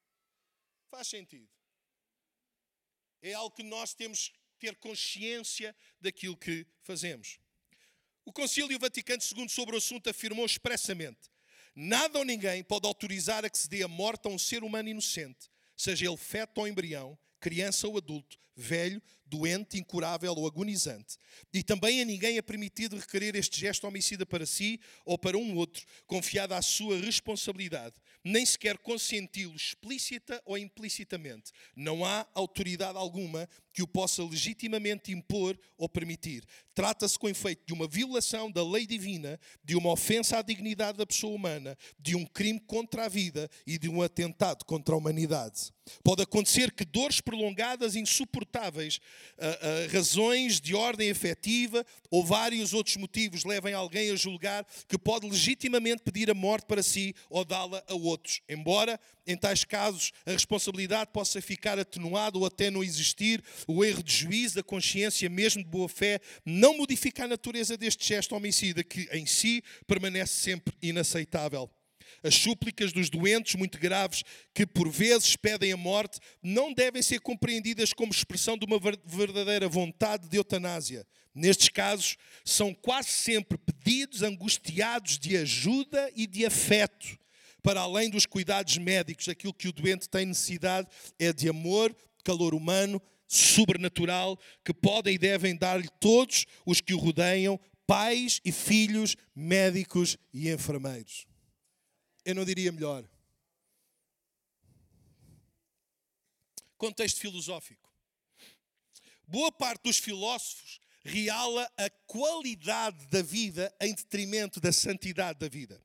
Faz sentido é algo que nós temos ter consciência daquilo que fazemos. O Concílio Vaticano II sobre o assunto afirmou expressamente: nada ou ninguém pode autorizar a que se dê a morte a um ser humano inocente, seja ele feto ou embrião, criança ou adulto, velho, doente, incurável ou agonizante. E também a ninguém é permitido requerer este gesto homicida para si ou para um outro, confiado à sua responsabilidade, nem sequer consenti-lo explícita ou implicitamente. Não há autoridade alguma que o possa legitimamente impor ou permitir. Trata-se com efeito de uma violação da lei divina, de uma ofensa à dignidade da pessoa humana, de um crime contra a vida e de um atentado contra a humanidade. Pode acontecer que dores prolongadas, insuportáveis, uh, uh, razões de ordem afetiva ou vários outros motivos levem alguém a julgar que pode legitimamente pedir a morte para si ou dá-la a outros. Embora, em tais casos, a responsabilidade possa ficar atenuada ou até não existir, o erro de juízo, da consciência, mesmo de boa fé, não modifica a natureza deste gesto homicida, que em si permanece sempre inaceitável. As súplicas dos doentes muito graves, que por vezes pedem a morte, não devem ser compreendidas como expressão de uma verdadeira vontade de eutanásia. Nestes casos, são quase sempre pedidos angustiados de ajuda e de afeto. Para além dos cuidados médicos, aquilo que o doente tem necessidade é de amor, calor humano, sobrenatural, que podem e devem dar-lhe todos os que o rodeiam, pais e filhos, médicos e enfermeiros eu não diria melhor. Contexto filosófico. Boa parte dos filósofos reala a qualidade da vida em detrimento da santidade da vida.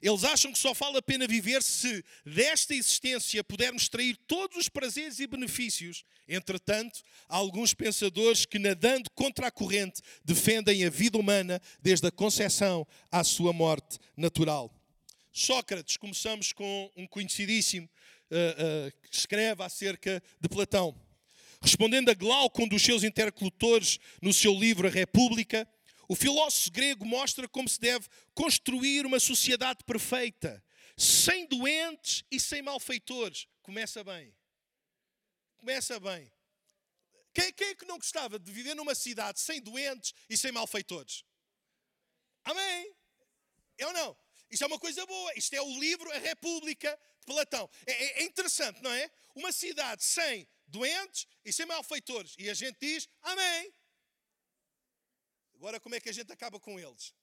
Eles acham que só vale a pena viver se desta existência pudermos extrair todos os prazeres e benefícios. Entretanto, há alguns pensadores que, nadando contra a corrente, defendem a vida humana desde a concepção à sua morte natural. Sócrates, começamos com um conhecidíssimo uh, uh, que escreve acerca de Platão. Respondendo a Glauco, dos seus interlocutores, no seu livro A República, o filósofo grego mostra como se deve construir uma sociedade perfeita, sem doentes e sem malfeitores. Começa bem. Começa bem. Quem, quem é que não gostava de viver numa cidade sem doentes e sem malfeitores? Amém? Eu não. Isto é uma coisa boa. Isto é o livro A República de Platão. É, é, é interessante, não é? Uma cidade sem doentes e sem malfeitores. E a gente diz Amém. Agora, como é que a gente acaba com eles?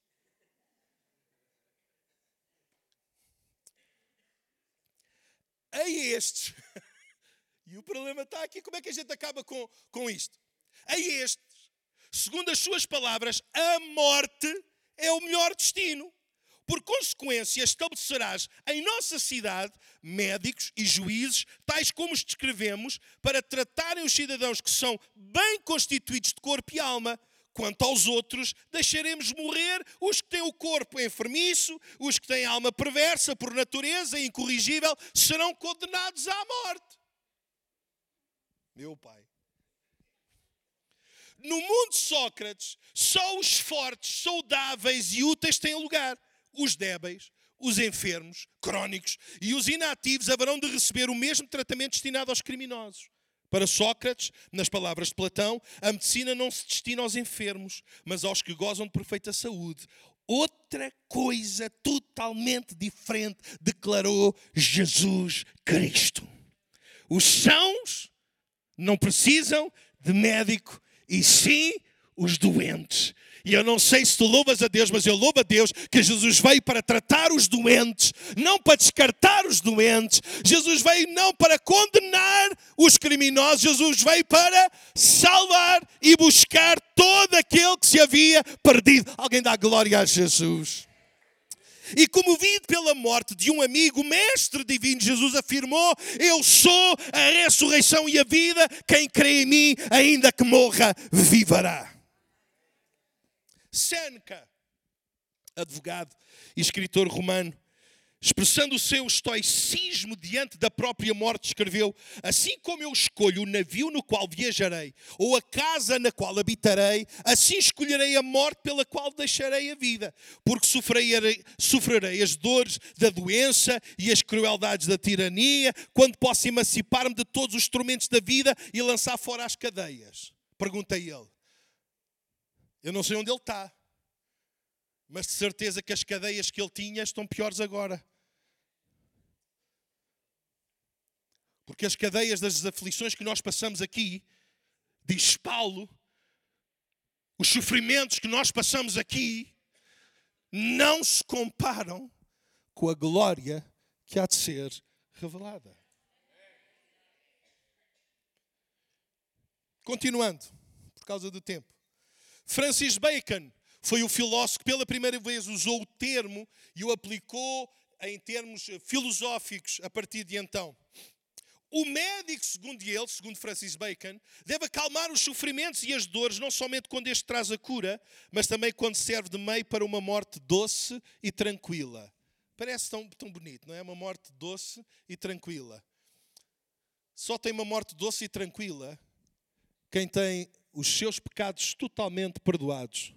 A estes. e o problema está aqui. Como é que a gente acaba com, com isto? A estes, segundo as suas palavras, a morte é o melhor destino. Por consequência, estabelecerás em nossa cidade médicos e juízes, tais como os descrevemos, para tratarem os cidadãos que são bem constituídos de corpo e alma. Quanto aos outros, deixaremos morrer os que têm o corpo enfermiço, os que têm a alma perversa por natureza incorrigível, serão condenados à morte. Meu pai. No mundo de Sócrates, só os fortes, saudáveis e úteis têm lugar. Os débeis, os enfermos, crónicos e os inativos haverão de receber o mesmo tratamento destinado aos criminosos. Para Sócrates, nas palavras de Platão, a medicina não se destina aos enfermos, mas aos que gozam de perfeita saúde. Outra coisa totalmente diferente declarou Jesus Cristo. Os sãos não precisam de médico, e sim os doentes. E eu não sei se tu louvas a Deus, mas eu louvo a Deus que Jesus veio para tratar os doentes, não para descartar os doentes. Jesus veio não para condenar os criminosos, Jesus veio para salvar e buscar todo aquele que se havia perdido. Alguém dá glória a Jesus. E comovido pela morte de um amigo, Mestre Divino Jesus afirmou: Eu sou a ressurreição e a vida, quem crê em mim, ainda que morra, viverá. Seneca, advogado e escritor romano, expressando o seu estoicismo diante da própria morte, escreveu: Assim como eu escolho o navio no qual viajarei, ou a casa na qual habitarei, assim escolherei a morte pela qual deixarei a vida, porque sofrerei, sofrerei as dores da doença e as crueldades da tirania, quando posso emancipar-me de todos os tormentos da vida e lançar fora as cadeias. Perguntei ele. Eu não sei onde ele está. Mas de certeza que as cadeias que ele tinha estão piores agora. Porque as cadeias das aflições que nós passamos aqui, diz Paulo, os sofrimentos que nós passamos aqui, não se comparam com a glória que há de ser revelada. Continuando, por causa do tempo. Francis Bacon foi o filósofo que pela primeira vez usou o termo e o aplicou em termos filosóficos a partir de então. O médico, segundo ele, segundo Francis Bacon, deve acalmar os sofrimentos e as dores, não somente quando este traz a cura, mas também quando serve de meio para uma morte doce e tranquila. Parece tão, tão bonito, não é? Uma morte doce e tranquila. Só tem uma morte doce e tranquila quem tem os seus pecados totalmente perdoados.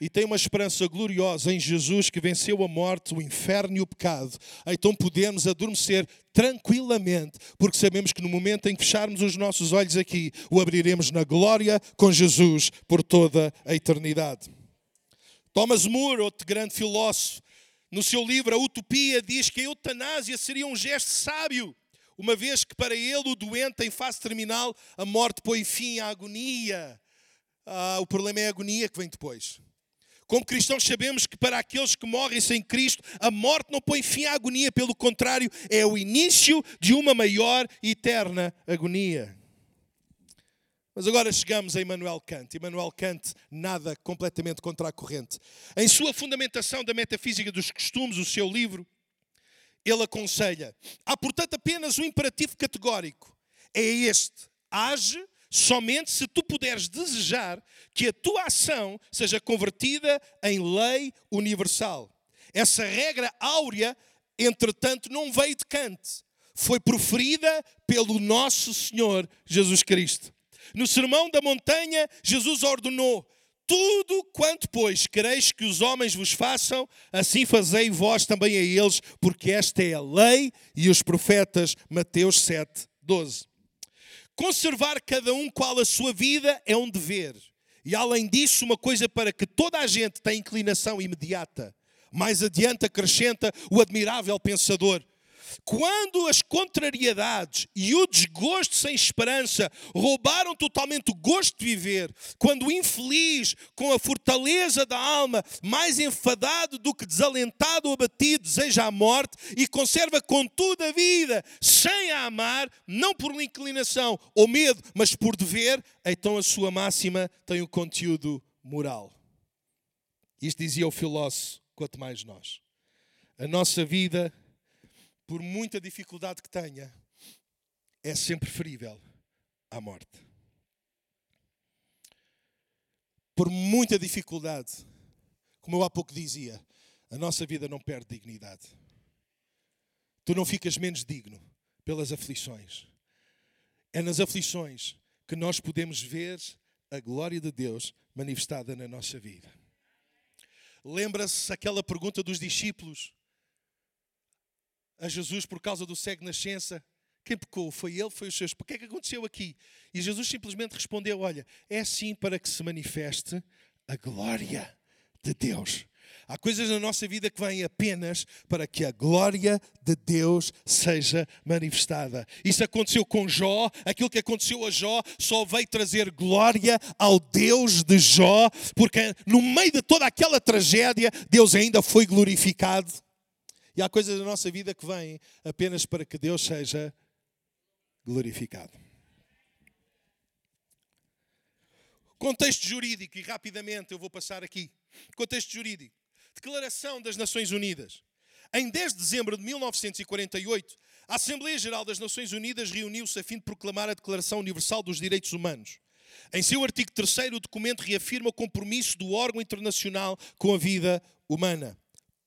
E tem uma esperança gloriosa em Jesus que venceu a morte, o inferno e o pecado, então podemos adormecer tranquilamente, porque sabemos que no momento em que fecharmos os nossos olhos aqui, o abriremos na glória com Jesus por toda a eternidade. Thomas More, outro grande filósofo, no seu livro A Utopia, diz que a eutanásia seria um gesto sábio, uma vez que para ele, o doente em fase terminal, a morte põe fim à agonia. Ah, o problema é a agonia que vem depois. Como cristãos, sabemos que para aqueles que morrem sem Cristo, a morte não põe fim à agonia, pelo contrário, é o início de uma maior e eterna agonia. Mas agora chegamos a Immanuel Kant. Immanuel Kant nada completamente contra a corrente. Em sua fundamentação da metafísica dos costumes, o seu livro, ele aconselha: há, portanto, apenas um imperativo categórico. É este: age somente se tu puderes desejar que a tua ação seja convertida em lei universal. Essa regra áurea, entretanto, não veio de Kant, foi proferida pelo nosso Senhor Jesus Cristo. No Sermão da Montanha, Jesus ordenou: tudo quanto, pois, quereis que os homens vos façam, assim fazei vós também a eles, porque esta é a lei e os profetas. Mateus 7, 12. Conservar cada um qual a sua vida é um dever. E além disso, uma coisa para que toda a gente tem inclinação imediata. Mais adiante acrescenta o admirável pensador: quando as contrariedades e o desgosto sem esperança roubaram totalmente o gosto de viver, quando o infeliz, com a fortaleza da alma, mais enfadado do que desalentado ou abatido, deseja a morte e conserva contudo a vida, sem a amar, não por inclinação ou medo, mas por dever, então a sua máxima tem o conteúdo moral. Isto dizia o filósofo, quanto mais nós. A nossa vida por muita dificuldade que tenha, é sempre preferível à morte. Por muita dificuldade, como eu há pouco dizia, a nossa vida não perde dignidade. Tu não ficas menos digno pelas aflições. É nas aflições que nós podemos ver a glória de Deus manifestada na nossa vida. Lembra-se aquela pergunta dos discípulos a Jesus por causa do cego nascença? Quem pecou? Foi ele? Foi os seus? O que é que aconteceu aqui? E Jesus simplesmente respondeu: Olha, é assim para que se manifeste a glória de Deus. Há coisas na nossa vida que vêm apenas para que a glória de Deus seja manifestada. Isso aconteceu com Jó, aquilo que aconteceu a Jó só veio trazer glória ao Deus de Jó, porque no meio de toda aquela tragédia, Deus ainda foi glorificado. E há coisas na nossa vida que vêm apenas para que Deus seja glorificado. Contexto jurídico, e rapidamente eu vou passar aqui. Contexto jurídico. Declaração das Nações Unidas. Em 10 de dezembro de 1948, a Assembleia Geral das Nações Unidas reuniu-se a fim de proclamar a Declaração Universal dos Direitos Humanos. Em seu artigo 3, o documento reafirma o compromisso do órgão internacional com a vida humana.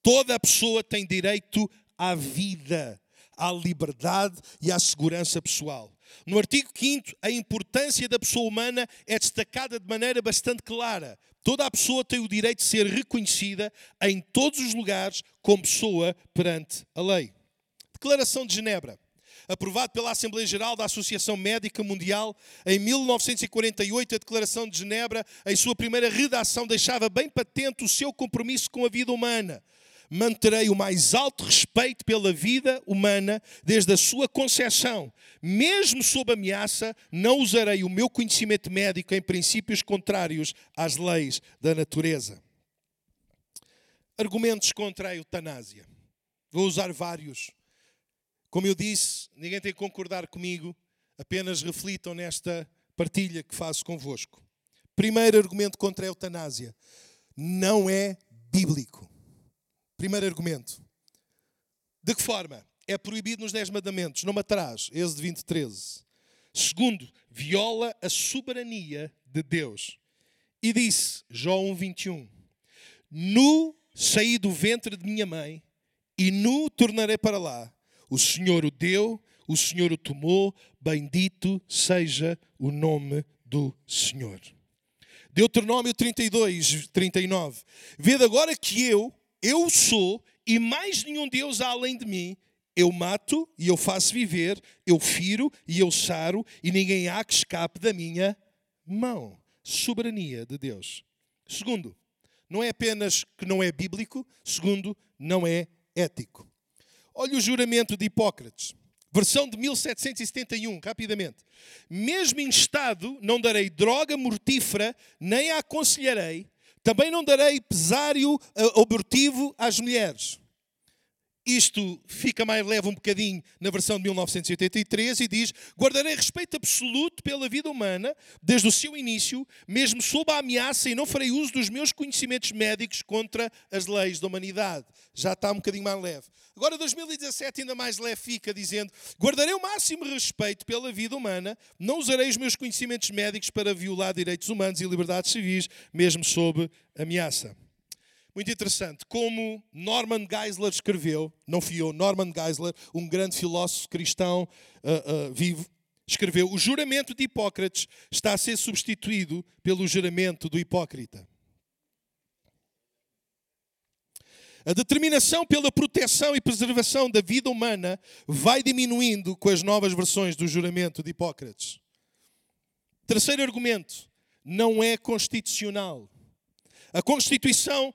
Toda pessoa tem direito à vida, à liberdade e à segurança pessoal. No artigo 5, a importância da pessoa humana é destacada de maneira bastante clara. Toda a pessoa tem o direito de ser reconhecida em todos os lugares como pessoa perante a lei. Declaração de Genebra. Aprovado pela Assembleia Geral da Associação Médica Mundial em 1948, a Declaração de Genebra, em sua primeira redação, deixava bem patente o seu compromisso com a vida humana manterei o mais alto respeito pela vida humana desde a sua concepção. Mesmo sob ameaça, não usarei o meu conhecimento médico em princípios contrários às leis da natureza. Argumentos contra a eutanásia. Vou usar vários. Como eu disse, ninguém tem que concordar comigo, apenas reflitam nesta partilha que faço convosco. Primeiro argumento contra a eutanásia: não é bíblico. Primeiro argumento. De que forma? É proibido nos 10 mandamentos, não matarás, Êxodo 20, 13. Segundo, viola a soberania de Deus. E disse, Jó 1, 21, Nu saí do ventre de minha mãe, e nu tornarei para lá. O Senhor o deu, o Senhor o tomou, bendito seja o nome do Senhor. Deuteronômio 32, 39. Vede agora que eu, eu sou e mais nenhum Deus há além de mim. Eu mato e eu faço viver, eu firo e eu saro, e ninguém há que escape da minha mão. Soberania de Deus. Segundo, não é apenas que não é bíblico, segundo, não é ético. Olha o juramento de Hipócrates, versão de 1771, rapidamente. Mesmo em estado, não darei droga mortífera, nem a aconselharei, também não darei pesário uh, abortivo às mulheres. Isto fica mais leve um bocadinho na versão de 1983 e diz: Guardarei respeito absoluto pela vida humana desde o seu início, mesmo sob a ameaça, e não farei uso dos meus conhecimentos médicos contra as leis da humanidade. Já está um bocadinho mais leve. Agora, 2017, ainda mais leve fica, dizendo: Guardarei o máximo respeito pela vida humana, não usarei os meus conhecimentos médicos para violar direitos humanos e liberdades civis, mesmo sob ameaça muito interessante. Como Norman Geisler escreveu, não fui eu, Norman Geisler, um grande filósofo cristão uh, uh, vivo, escreveu: O juramento de Hipócrates está a ser substituído pelo juramento do hipócrita. A determinação pela proteção e preservação da vida humana vai diminuindo com as novas versões do juramento de Hipócrates. Terceiro argumento: não é constitucional. A Constituição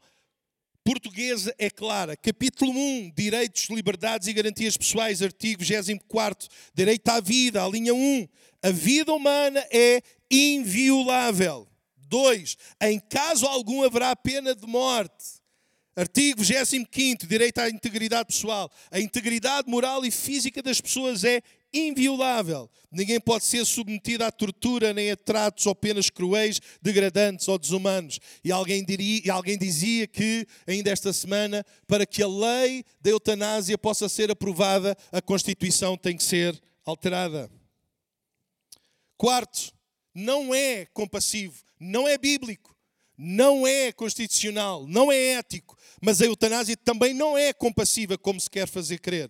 portuguesa é clara. Capítulo 1, Direitos, Liberdades e Garantias Pessoais, artigo 24, Direito à Vida, a linha 1. A vida humana é inviolável. 2. Em caso algum haverá pena de morte. Artigo 25, direito à integridade pessoal. A integridade moral e física das pessoas é inviolável. Ninguém pode ser submetido à tortura nem a tratos ou penas cruéis, degradantes ou desumanos. E alguém, diria, e alguém dizia que, ainda esta semana, para que a lei da eutanásia possa ser aprovada, a Constituição tem que ser alterada. Quarto, não é compassivo, não é bíblico, não é constitucional, não é ético, mas a eutanásia também não é compassiva como se quer fazer crer.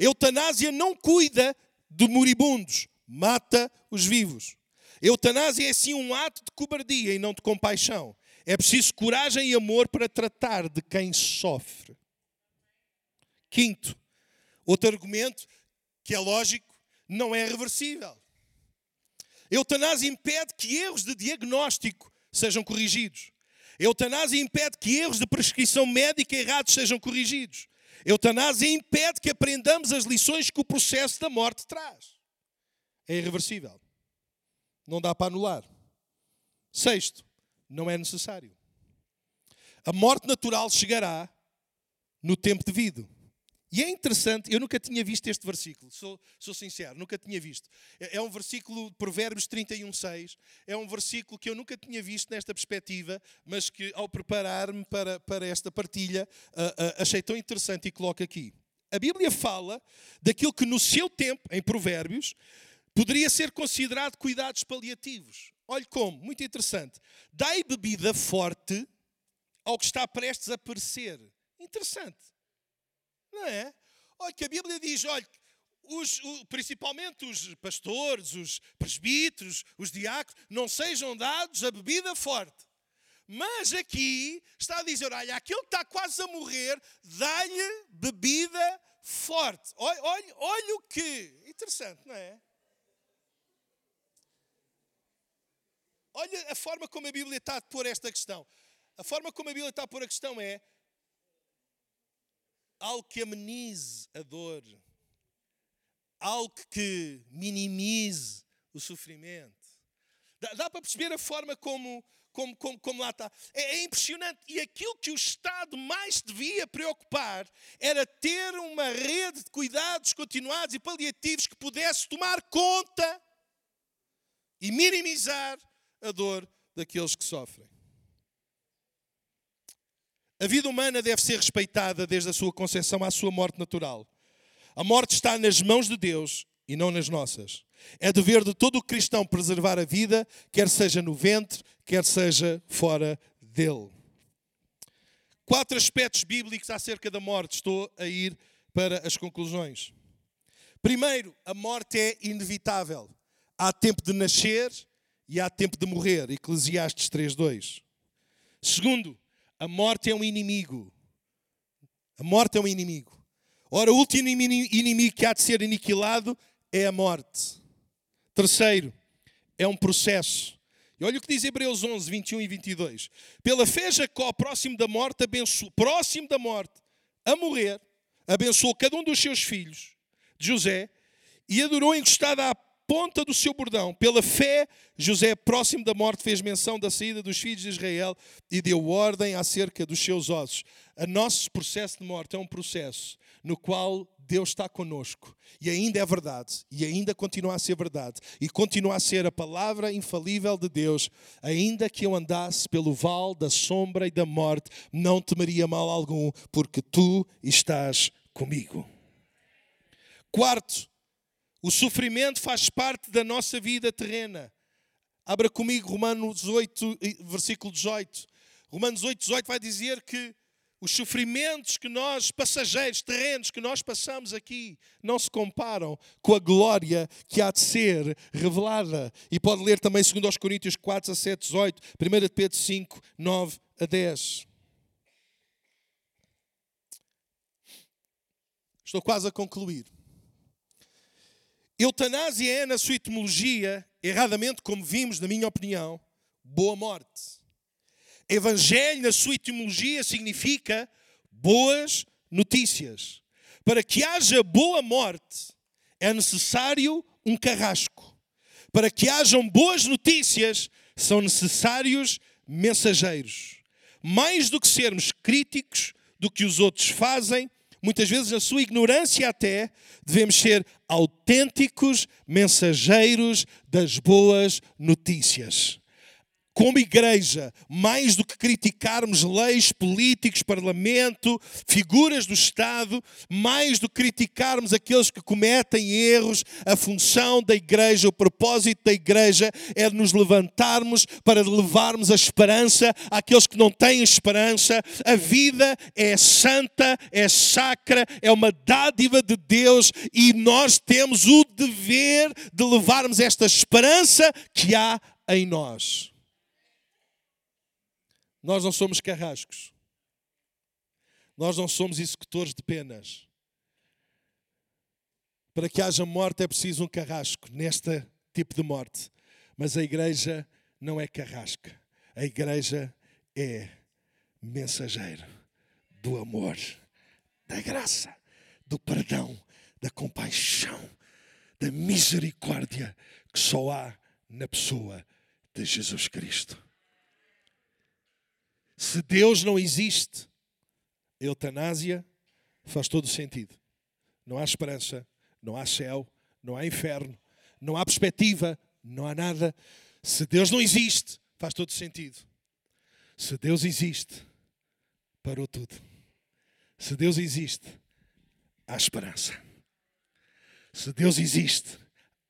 A eutanásia não cuida de moribundos, mata os vivos. Eutanásia é sim um ato de cobardia e não de compaixão. É preciso coragem e amor para tratar de quem sofre. Quinto, outro argumento que é lógico, não é reversível. Eutanásia impede que erros de diagnóstico sejam corrigidos. Eutanásia impede que erros de prescrição médica errados sejam corrigidos. Eutanásia impede que aprendamos as lições que o processo da morte traz. É irreversível. Não dá para anular. Sexto, não é necessário. A morte natural chegará no tempo devido. E é interessante, eu nunca tinha visto este versículo, sou, sou sincero, nunca tinha visto. É, é um versículo de Provérbios 31,6, é um versículo que eu nunca tinha visto nesta perspectiva, mas que ao preparar-me para, para esta partilha uh, uh, achei tão interessante e coloco aqui. A Bíblia fala daquilo que no seu tempo, em Provérbios, poderia ser considerado cuidados paliativos. Olhe como, muito interessante. Dai bebida forte ao que está prestes a perecer. Interessante. Não é? Olha que a Bíblia diz, olha, os, principalmente os pastores, os presbíteros, os diáconos, não sejam dados a bebida forte. Mas aqui está a dizer: olha, aquele que está quase a morrer, dá-lhe bebida forte. Olha, olha, olha o que. Interessante, não é? Olha a forma como a Bíblia está a pôr esta questão. A forma como a Bíblia está a pôr a questão é: algo que amenize a dor, algo que minimize o sofrimento. Dá, dá para perceber a forma como, como, como, como lá está. É, é, impressionante. E aquilo que o Estado mais devia preocupar era ter uma rede de cuidados continuados e paliativos que pudesse tomar conta e minimizar a dor daqueles que sofrem. A vida humana deve ser respeitada desde a sua concepção à sua morte natural. A morte está nas mãos de Deus e não nas nossas. É dever de todo cristão preservar a vida, quer seja no ventre, quer seja fora dele. Quatro aspectos bíblicos acerca da morte. Estou a ir para as conclusões. Primeiro, a morte é inevitável. Há tempo de nascer e há tempo de morrer. Eclesiastes 3:2. Segundo, a morte é um inimigo. A morte é um inimigo. Ora, o último inimigo que há de ser aniquilado é a morte. Terceiro, é um processo. E olha o que diz Hebreus 11, 21 e 22. Pela fé, Jacó, próximo da morte, abençoou, próximo da morte, a morrer, abençoou cada um dos seus filhos, de José, e adorou encostado à ponta do seu bordão. Pela fé, José, próximo da morte, fez menção da saída dos filhos de Israel e deu ordem acerca dos seus ossos. O nosso processo de morte é um processo no qual Deus está conosco. E ainda é verdade. E ainda continua a ser verdade. E continua a ser a palavra infalível de Deus. Ainda que eu andasse pelo vale da sombra e da morte, não temeria mal algum, porque tu estás comigo. Quarto, o sofrimento faz parte da nossa vida terrena. Abra comigo Romanos 8, versículo 18. Romanos 8, 18 vai dizer que os sofrimentos que nós, passageiros, terrenos, que nós passamos aqui, não se comparam com a glória que há de ser revelada. E pode ler também 2 Coríntios 4, 17, 18, 1 Pedro 5, 9 a 10. Estou quase a concluir. Eutanásia é, na sua etimologia, erradamente, como vimos, na minha opinião, boa morte. Evangelho, na sua etimologia, significa boas notícias. Para que haja boa morte, é necessário um carrasco. Para que hajam boas notícias, são necessários mensageiros. Mais do que sermos críticos do que os outros fazem, muitas vezes na sua ignorância até, devemos ser autênticos mensageiros das boas notícias. Como igreja, mais do que criticarmos leis, políticos, parlamento, figuras do Estado, mais do que criticarmos aqueles que cometem erros, a função da igreja, o propósito da igreja é nos levantarmos para levarmos a esperança àqueles que não têm esperança. A vida é santa, é sacra, é uma dádiva de Deus e nós temos o dever de levarmos esta esperança que há em nós. Nós não somos carrascos. Nós não somos executores de penas. Para que haja morte é preciso um carrasco, neste tipo de morte. Mas a igreja não é carrasca. A igreja é mensageiro do amor, da graça, do perdão, da compaixão, da misericórdia que só há na pessoa de Jesus Cristo. Se Deus não existe, a eutanásia faz todo sentido. Não há esperança, não há céu, não há inferno, não há perspectiva, não há nada. Se Deus não existe, faz todo sentido. Se Deus existe, parou tudo. Se Deus existe, há esperança. Se Deus existe,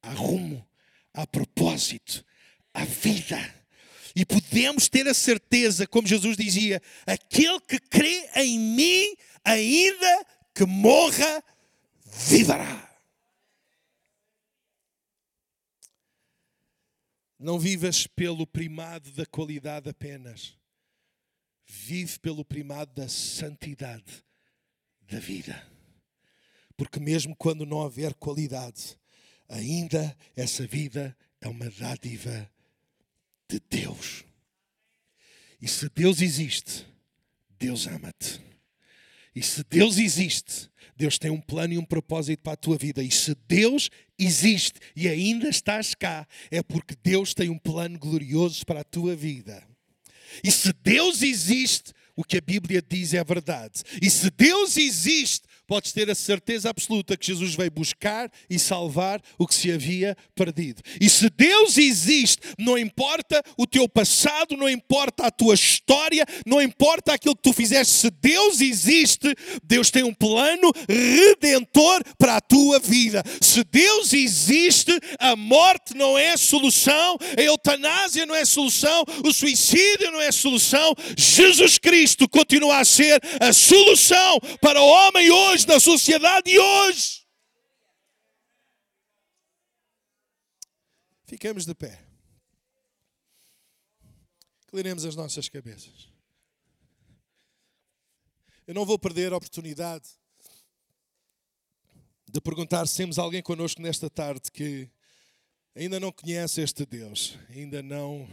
há rumo, há propósito, há vida. E podemos ter a certeza, como Jesus dizia: aquele que crê em mim, ainda que morra, viverá. Não vivas pelo primado da qualidade apenas. Vive pelo primado da santidade da vida. Porque mesmo quando não houver qualidade, ainda essa vida é uma dádiva de Deus. E se Deus existe, Deus ama-te. E se Deus existe, Deus tem um plano e um propósito para a tua vida. E se Deus existe e ainda estás cá, é porque Deus tem um plano glorioso para a tua vida. E se Deus existe, o que a Bíblia diz é verdade. E se Deus existe, podes ter a certeza absoluta que Jesus veio buscar e salvar o que se havia perdido. E se Deus existe, não importa o teu passado, não importa a tua história, não importa aquilo que tu fizeste, se Deus existe, Deus tem um plano redentor para a tua vida. Se Deus existe, a morte não é solução, a eutanásia não é solução, o suicídio não é solução. Jesus Cristo continua a ser a solução para o homem hoje da sociedade de hoje. Ficamos de pé. Inclinemos as nossas cabeças. Eu não vou perder a oportunidade de perguntar se temos alguém connosco nesta tarde que ainda não conhece este Deus, ainda não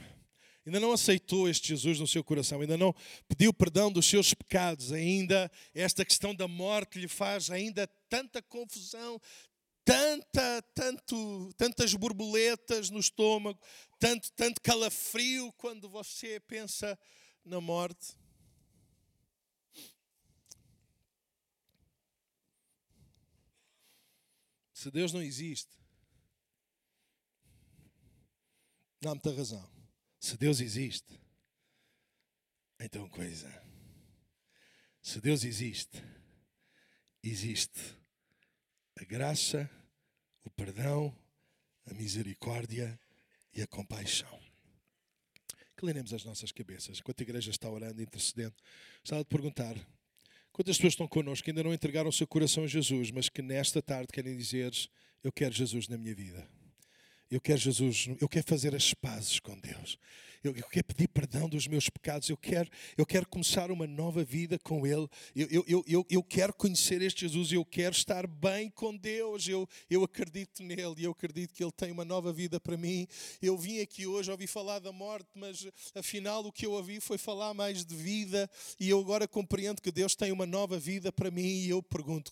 ainda não aceitou este Jesus no seu coração, ainda não pediu perdão dos seus pecados, ainda esta questão da morte lhe faz ainda tanta confusão, tanta, tanto, tantas borboletas no estômago, tanto, tanto calafrio quando você pensa na morte. Se Deus não existe, há muita razão. Se Deus existe, então coisa. Se Deus existe, existe a graça, o perdão, a misericórdia e a compaixão. Inclinemos as nossas cabeças. Enquanto a igreja está orando, intercedendo, estava de perguntar quantas pessoas estão connosco que ainda não entregaram o seu coração a Jesus, mas que nesta tarde querem dizer: Eu quero Jesus na minha vida. Eu quero Jesus, eu quero fazer as pazes com Deus. Eu, eu, quero pedir perdão dos meus pecados. Eu quero, eu quero começar uma nova vida com Ele. Eu, eu, eu, eu, quero conhecer este Jesus. Eu quero estar bem com Deus. Eu, eu acredito nele e eu acredito que Ele tem uma nova vida para mim. Eu vim aqui hoje, ouvi falar da morte, mas afinal o que eu ouvi foi falar mais de vida. E eu agora compreendo que Deus tem uma nova vida para mim. E eu pergunto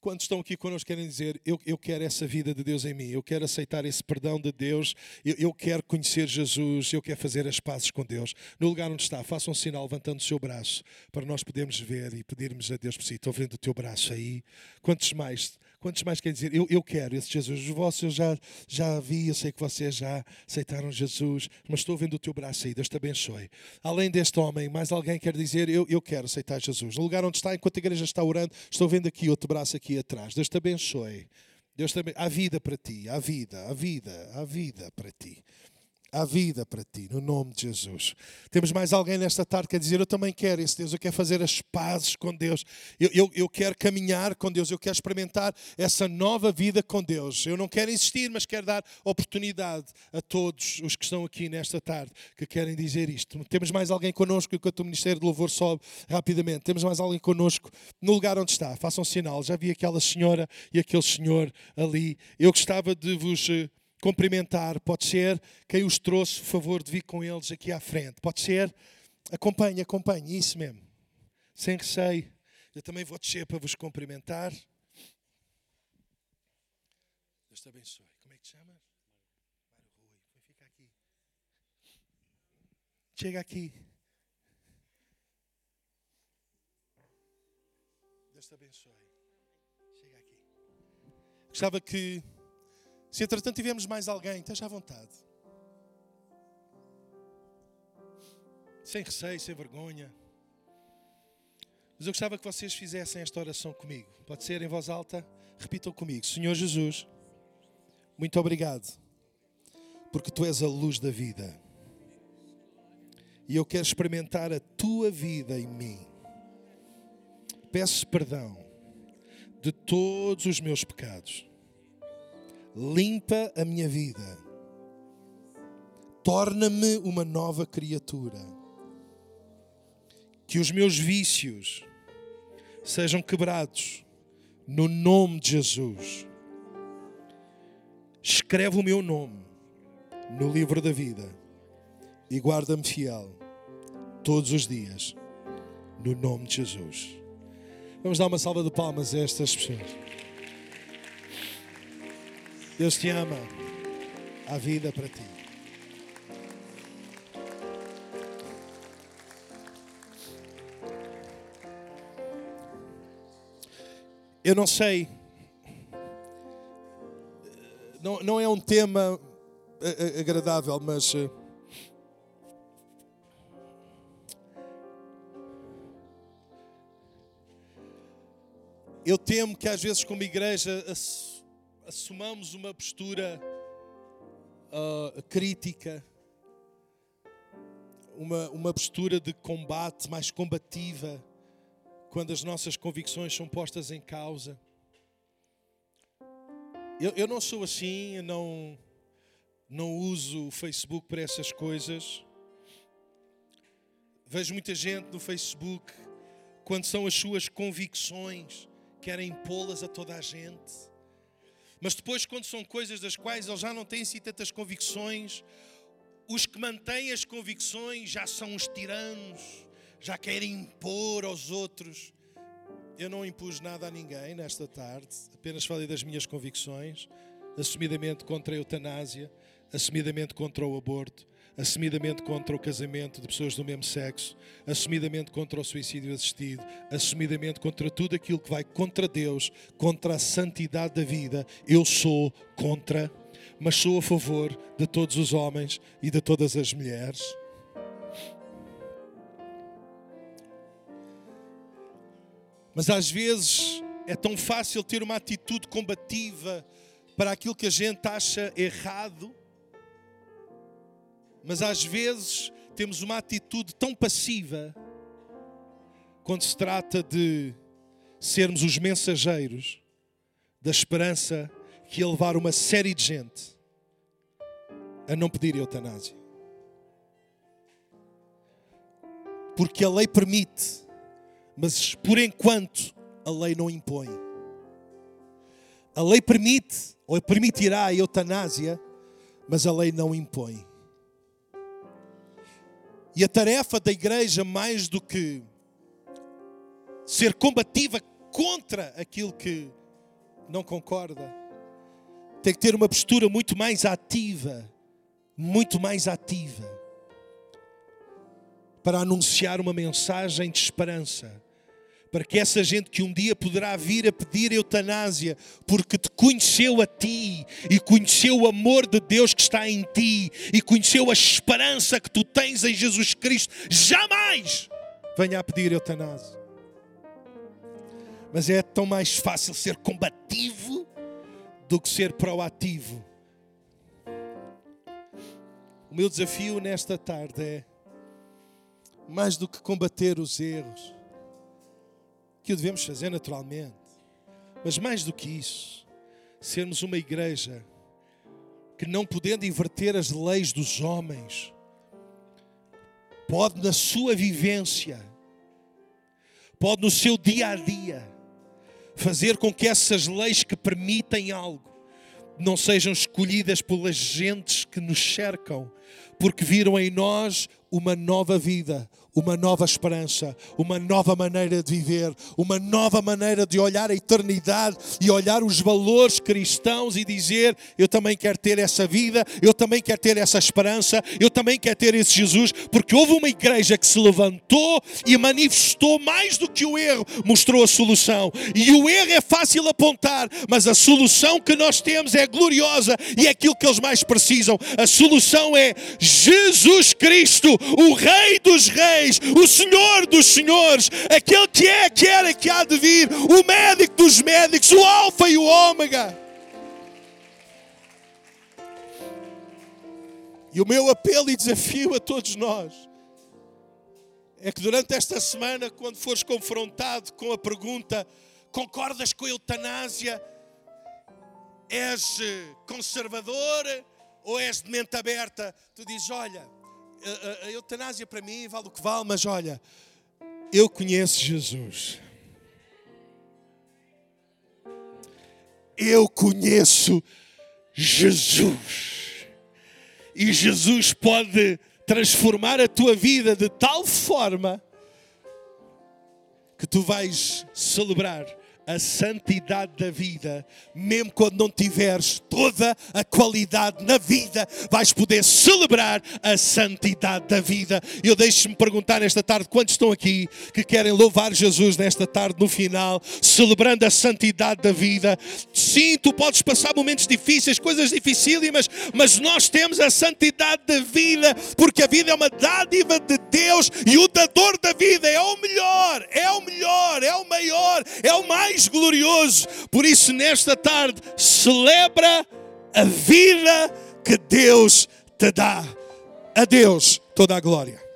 Quantos estão aqui connosco querem dizer, eu, eu quero essa vida de Deus em mim, eu quero aceitar esse perdão de Deus, eu, eu quero conhecer Jesus, eu quero fazer as pazes com Deus. No lugar onde está, faça um sinal levantando o seu braço, para nós podermos ver e pedirmos a Deus por si. Estou vendo o teu braço aí. Quantos mais? Quantos mais querem dizer, eu, eu quero esse Jesus? Os vossos eu já, já vi, eu sei que vocês já aceitaram Jesus, mas estou vendo o teu braço aí, Deus te abençoe. Além deste homem, mais alguém quer dizer, eu, eu quero aceitar Jesus. No lugar onde está, enquanto a igreja está orando, estou vendo aqui outro braço aqui atrás. Deus te abençoe. Deus também, há vida para ti, há vida, há vida, há vida para ti. Há vida para ti, no nome de Jesus. Temos mais alguém nesta tarde que quer dizer: Eu também quero esse Deus, eu quero fazer as pazes com Deus, eu, eu, eu quero caminhar com Deus, eu quero experimentar essa nova vida com Deus. Eu não quero insistir, mas quero dar oportunidade a todos os que estão aqui nesta tarde que querem dizer isto. Temos mais alguém connosco, enquanto o Ministério de Louvor sobe rapidamente. Temos mais alguém connosco no lugar onde está. Façam um sinal. Já vi aquela senhora e aquele senhor ali. Eu gostava de vos eh, cumprimentar, pode ser quem os trouxe, por favor, de vir com eles aqui à frente. Pode ser, acompanhe, acompanhe, isso mesmo. Sem receio, eu também vou descer para vos cumprimentar. Deus te abençoe. Como é que te chamas? Mário Rui. Vem ficar aqui. Chega aqui. Deus te abençoe. Chega aqui. Gostava que se entretanto tivermos mais alguém, esteja à vontade. Sem receio, sem vergonha. Mas eu gostava que vocês fizessem esta oração comigo. Pode ser em voz alta? Repitam comigo. Senhor Jesus, muito obrigado, porque tu és a luz da vida. E eu quero experimentar a tua vida em mim. Peço perdão de todos os meus pecados limpa a minha vida, torna-me uma nova criatura. Que os meus vícios sejam quebrados no nome de Jesus. Escreve o meu nome no livro da vida e guarda-me fiel todos os dias, no nome de Jesus. Vamos dar uma salva de palmas a estas pessoas. Deus te ama. A vida para ti. Eu não sei, não, não é um tema agradável, mas eh, eu temo que às vezes, como igreja, assumamos uma postura uh, crítica, uma, uma postura de combate mais combativa, quando as nossas convicções são postas em causa. Eu, eu não sou assim, eu não, não uso o Facebook para essas coisas. Vejo muita gente no Facebook, quando são as suas convicções, querem pô-las a toda a gente. Mas depois, quando são coisas das quais ele já não tem assim tantas convicções, os que mantêm as convicções já são os tiranos, já querem impor aos outros. Eu não impus nada a ninguém nesta tarde, apenas falei das minhas convicções, assumidamente contra a eutanásia, assumidamente contra o aborto, assumidamente contra o casamento de pessoas do mesmo sexo, assumidamente contra o suicídio assistido, assumidamente contra tudo aquilo que vai contra Deus, contra a santidade da vida, eu sou contra, mas sou a favor de todos os homens e de todas as mulheres. Mas às vezes é tão fácil ter uma atitude combativa para aquilo que a gente acha errado mas às vezes temos uma atitude tão passiva quando se trata de sermos os mensageiros da esperança que ia levar uma série de gente a não pedir eutanásia. Porque a lei permite, mas por enquanto a lei não impõe. A lei permite ou permitirá a eutanásia, mas a lei não impõe. E a tarefa da igreja, mais do que ser combativa contra aquilo que não concorda, tem que ter uma postura muito mais ativa, muito mais ativa, para anunciar uma mensagem de esperança, para que essa gente que um dia poderá vir a pedir eutanásia, porque te conheceu a ti e conheceu o amor de Deus que está em ti e conheceu a esperança que tu tens em Jesus Cristo, jamais venha a pedir eutanásia. Mas é tão mais fácil ser combativo do que ser proativo. O meu desafio nesta tarde é mais do que combater os erros que o devemos fazer naturalmente. Mas mais do que isso, sermos uma igreja que, não podendo inverter as leis dos homens, pode na sua vivência, pode no seu dia a dia, fazer com que essas leis que permitem algo não sejam escolhidas pelas gentes que nos cercam, porque viram em nós uma nova vida, uma nova esperança, uma nova maneira de viver, uma nova maneira de olhar a eternidade e olhar os valores cristãos e dizer: Eu também quero ter essa vida, eu também quero ter essa esperança, eu também quero ter esse Jesus, porque houve uma igreja que se levantou e manifestou mais do que o erro, mostrou a solução. E o erro é fácil apontar, mas a solução que nós temos é gloriosa e é aquilo que eles mais precisam. A solução é Jesus Cristo, o Rei dos Reis, o Senhor dos Senhores, aquele que é, que era e que há de vir, o médico dos médicos, o Alfa e o Ômega. E o meu apelo e desafio a todos nós é que durante esta semana, quando fores confrontado com a pergunta: concordas com a eutanásia? És conservador ou és de mente aberta? Tu dizes: olha a, a eutanásia para mim vale o que vale, mas olha, eu conheço Jesus. Eu conheço Jesus. E Jesus pode transformar a tua vida de tal forma que tu vais celebrar a santidade da vida, mesmo quando não tiveres toda a qualidade na vida, vais poder celebrar a santidade da vida. Eu deixo-me perguntar nesta tarde: quantos estão aqui que querem louvar Jesus nesta tarde, no final, celebrando a santidade da vida? Sim, tu podes passar momentos difíceis, coisas dificílimas, mas nós temos a santidade da vida, porque a vida é uma dádiva de Deus e o dador da vida é o melhor, é o melhor, é o maior, é o mais mais glorioso. Por isso, nesta tarde, celebra a vida que Deus te dá. A Deus toda a glória.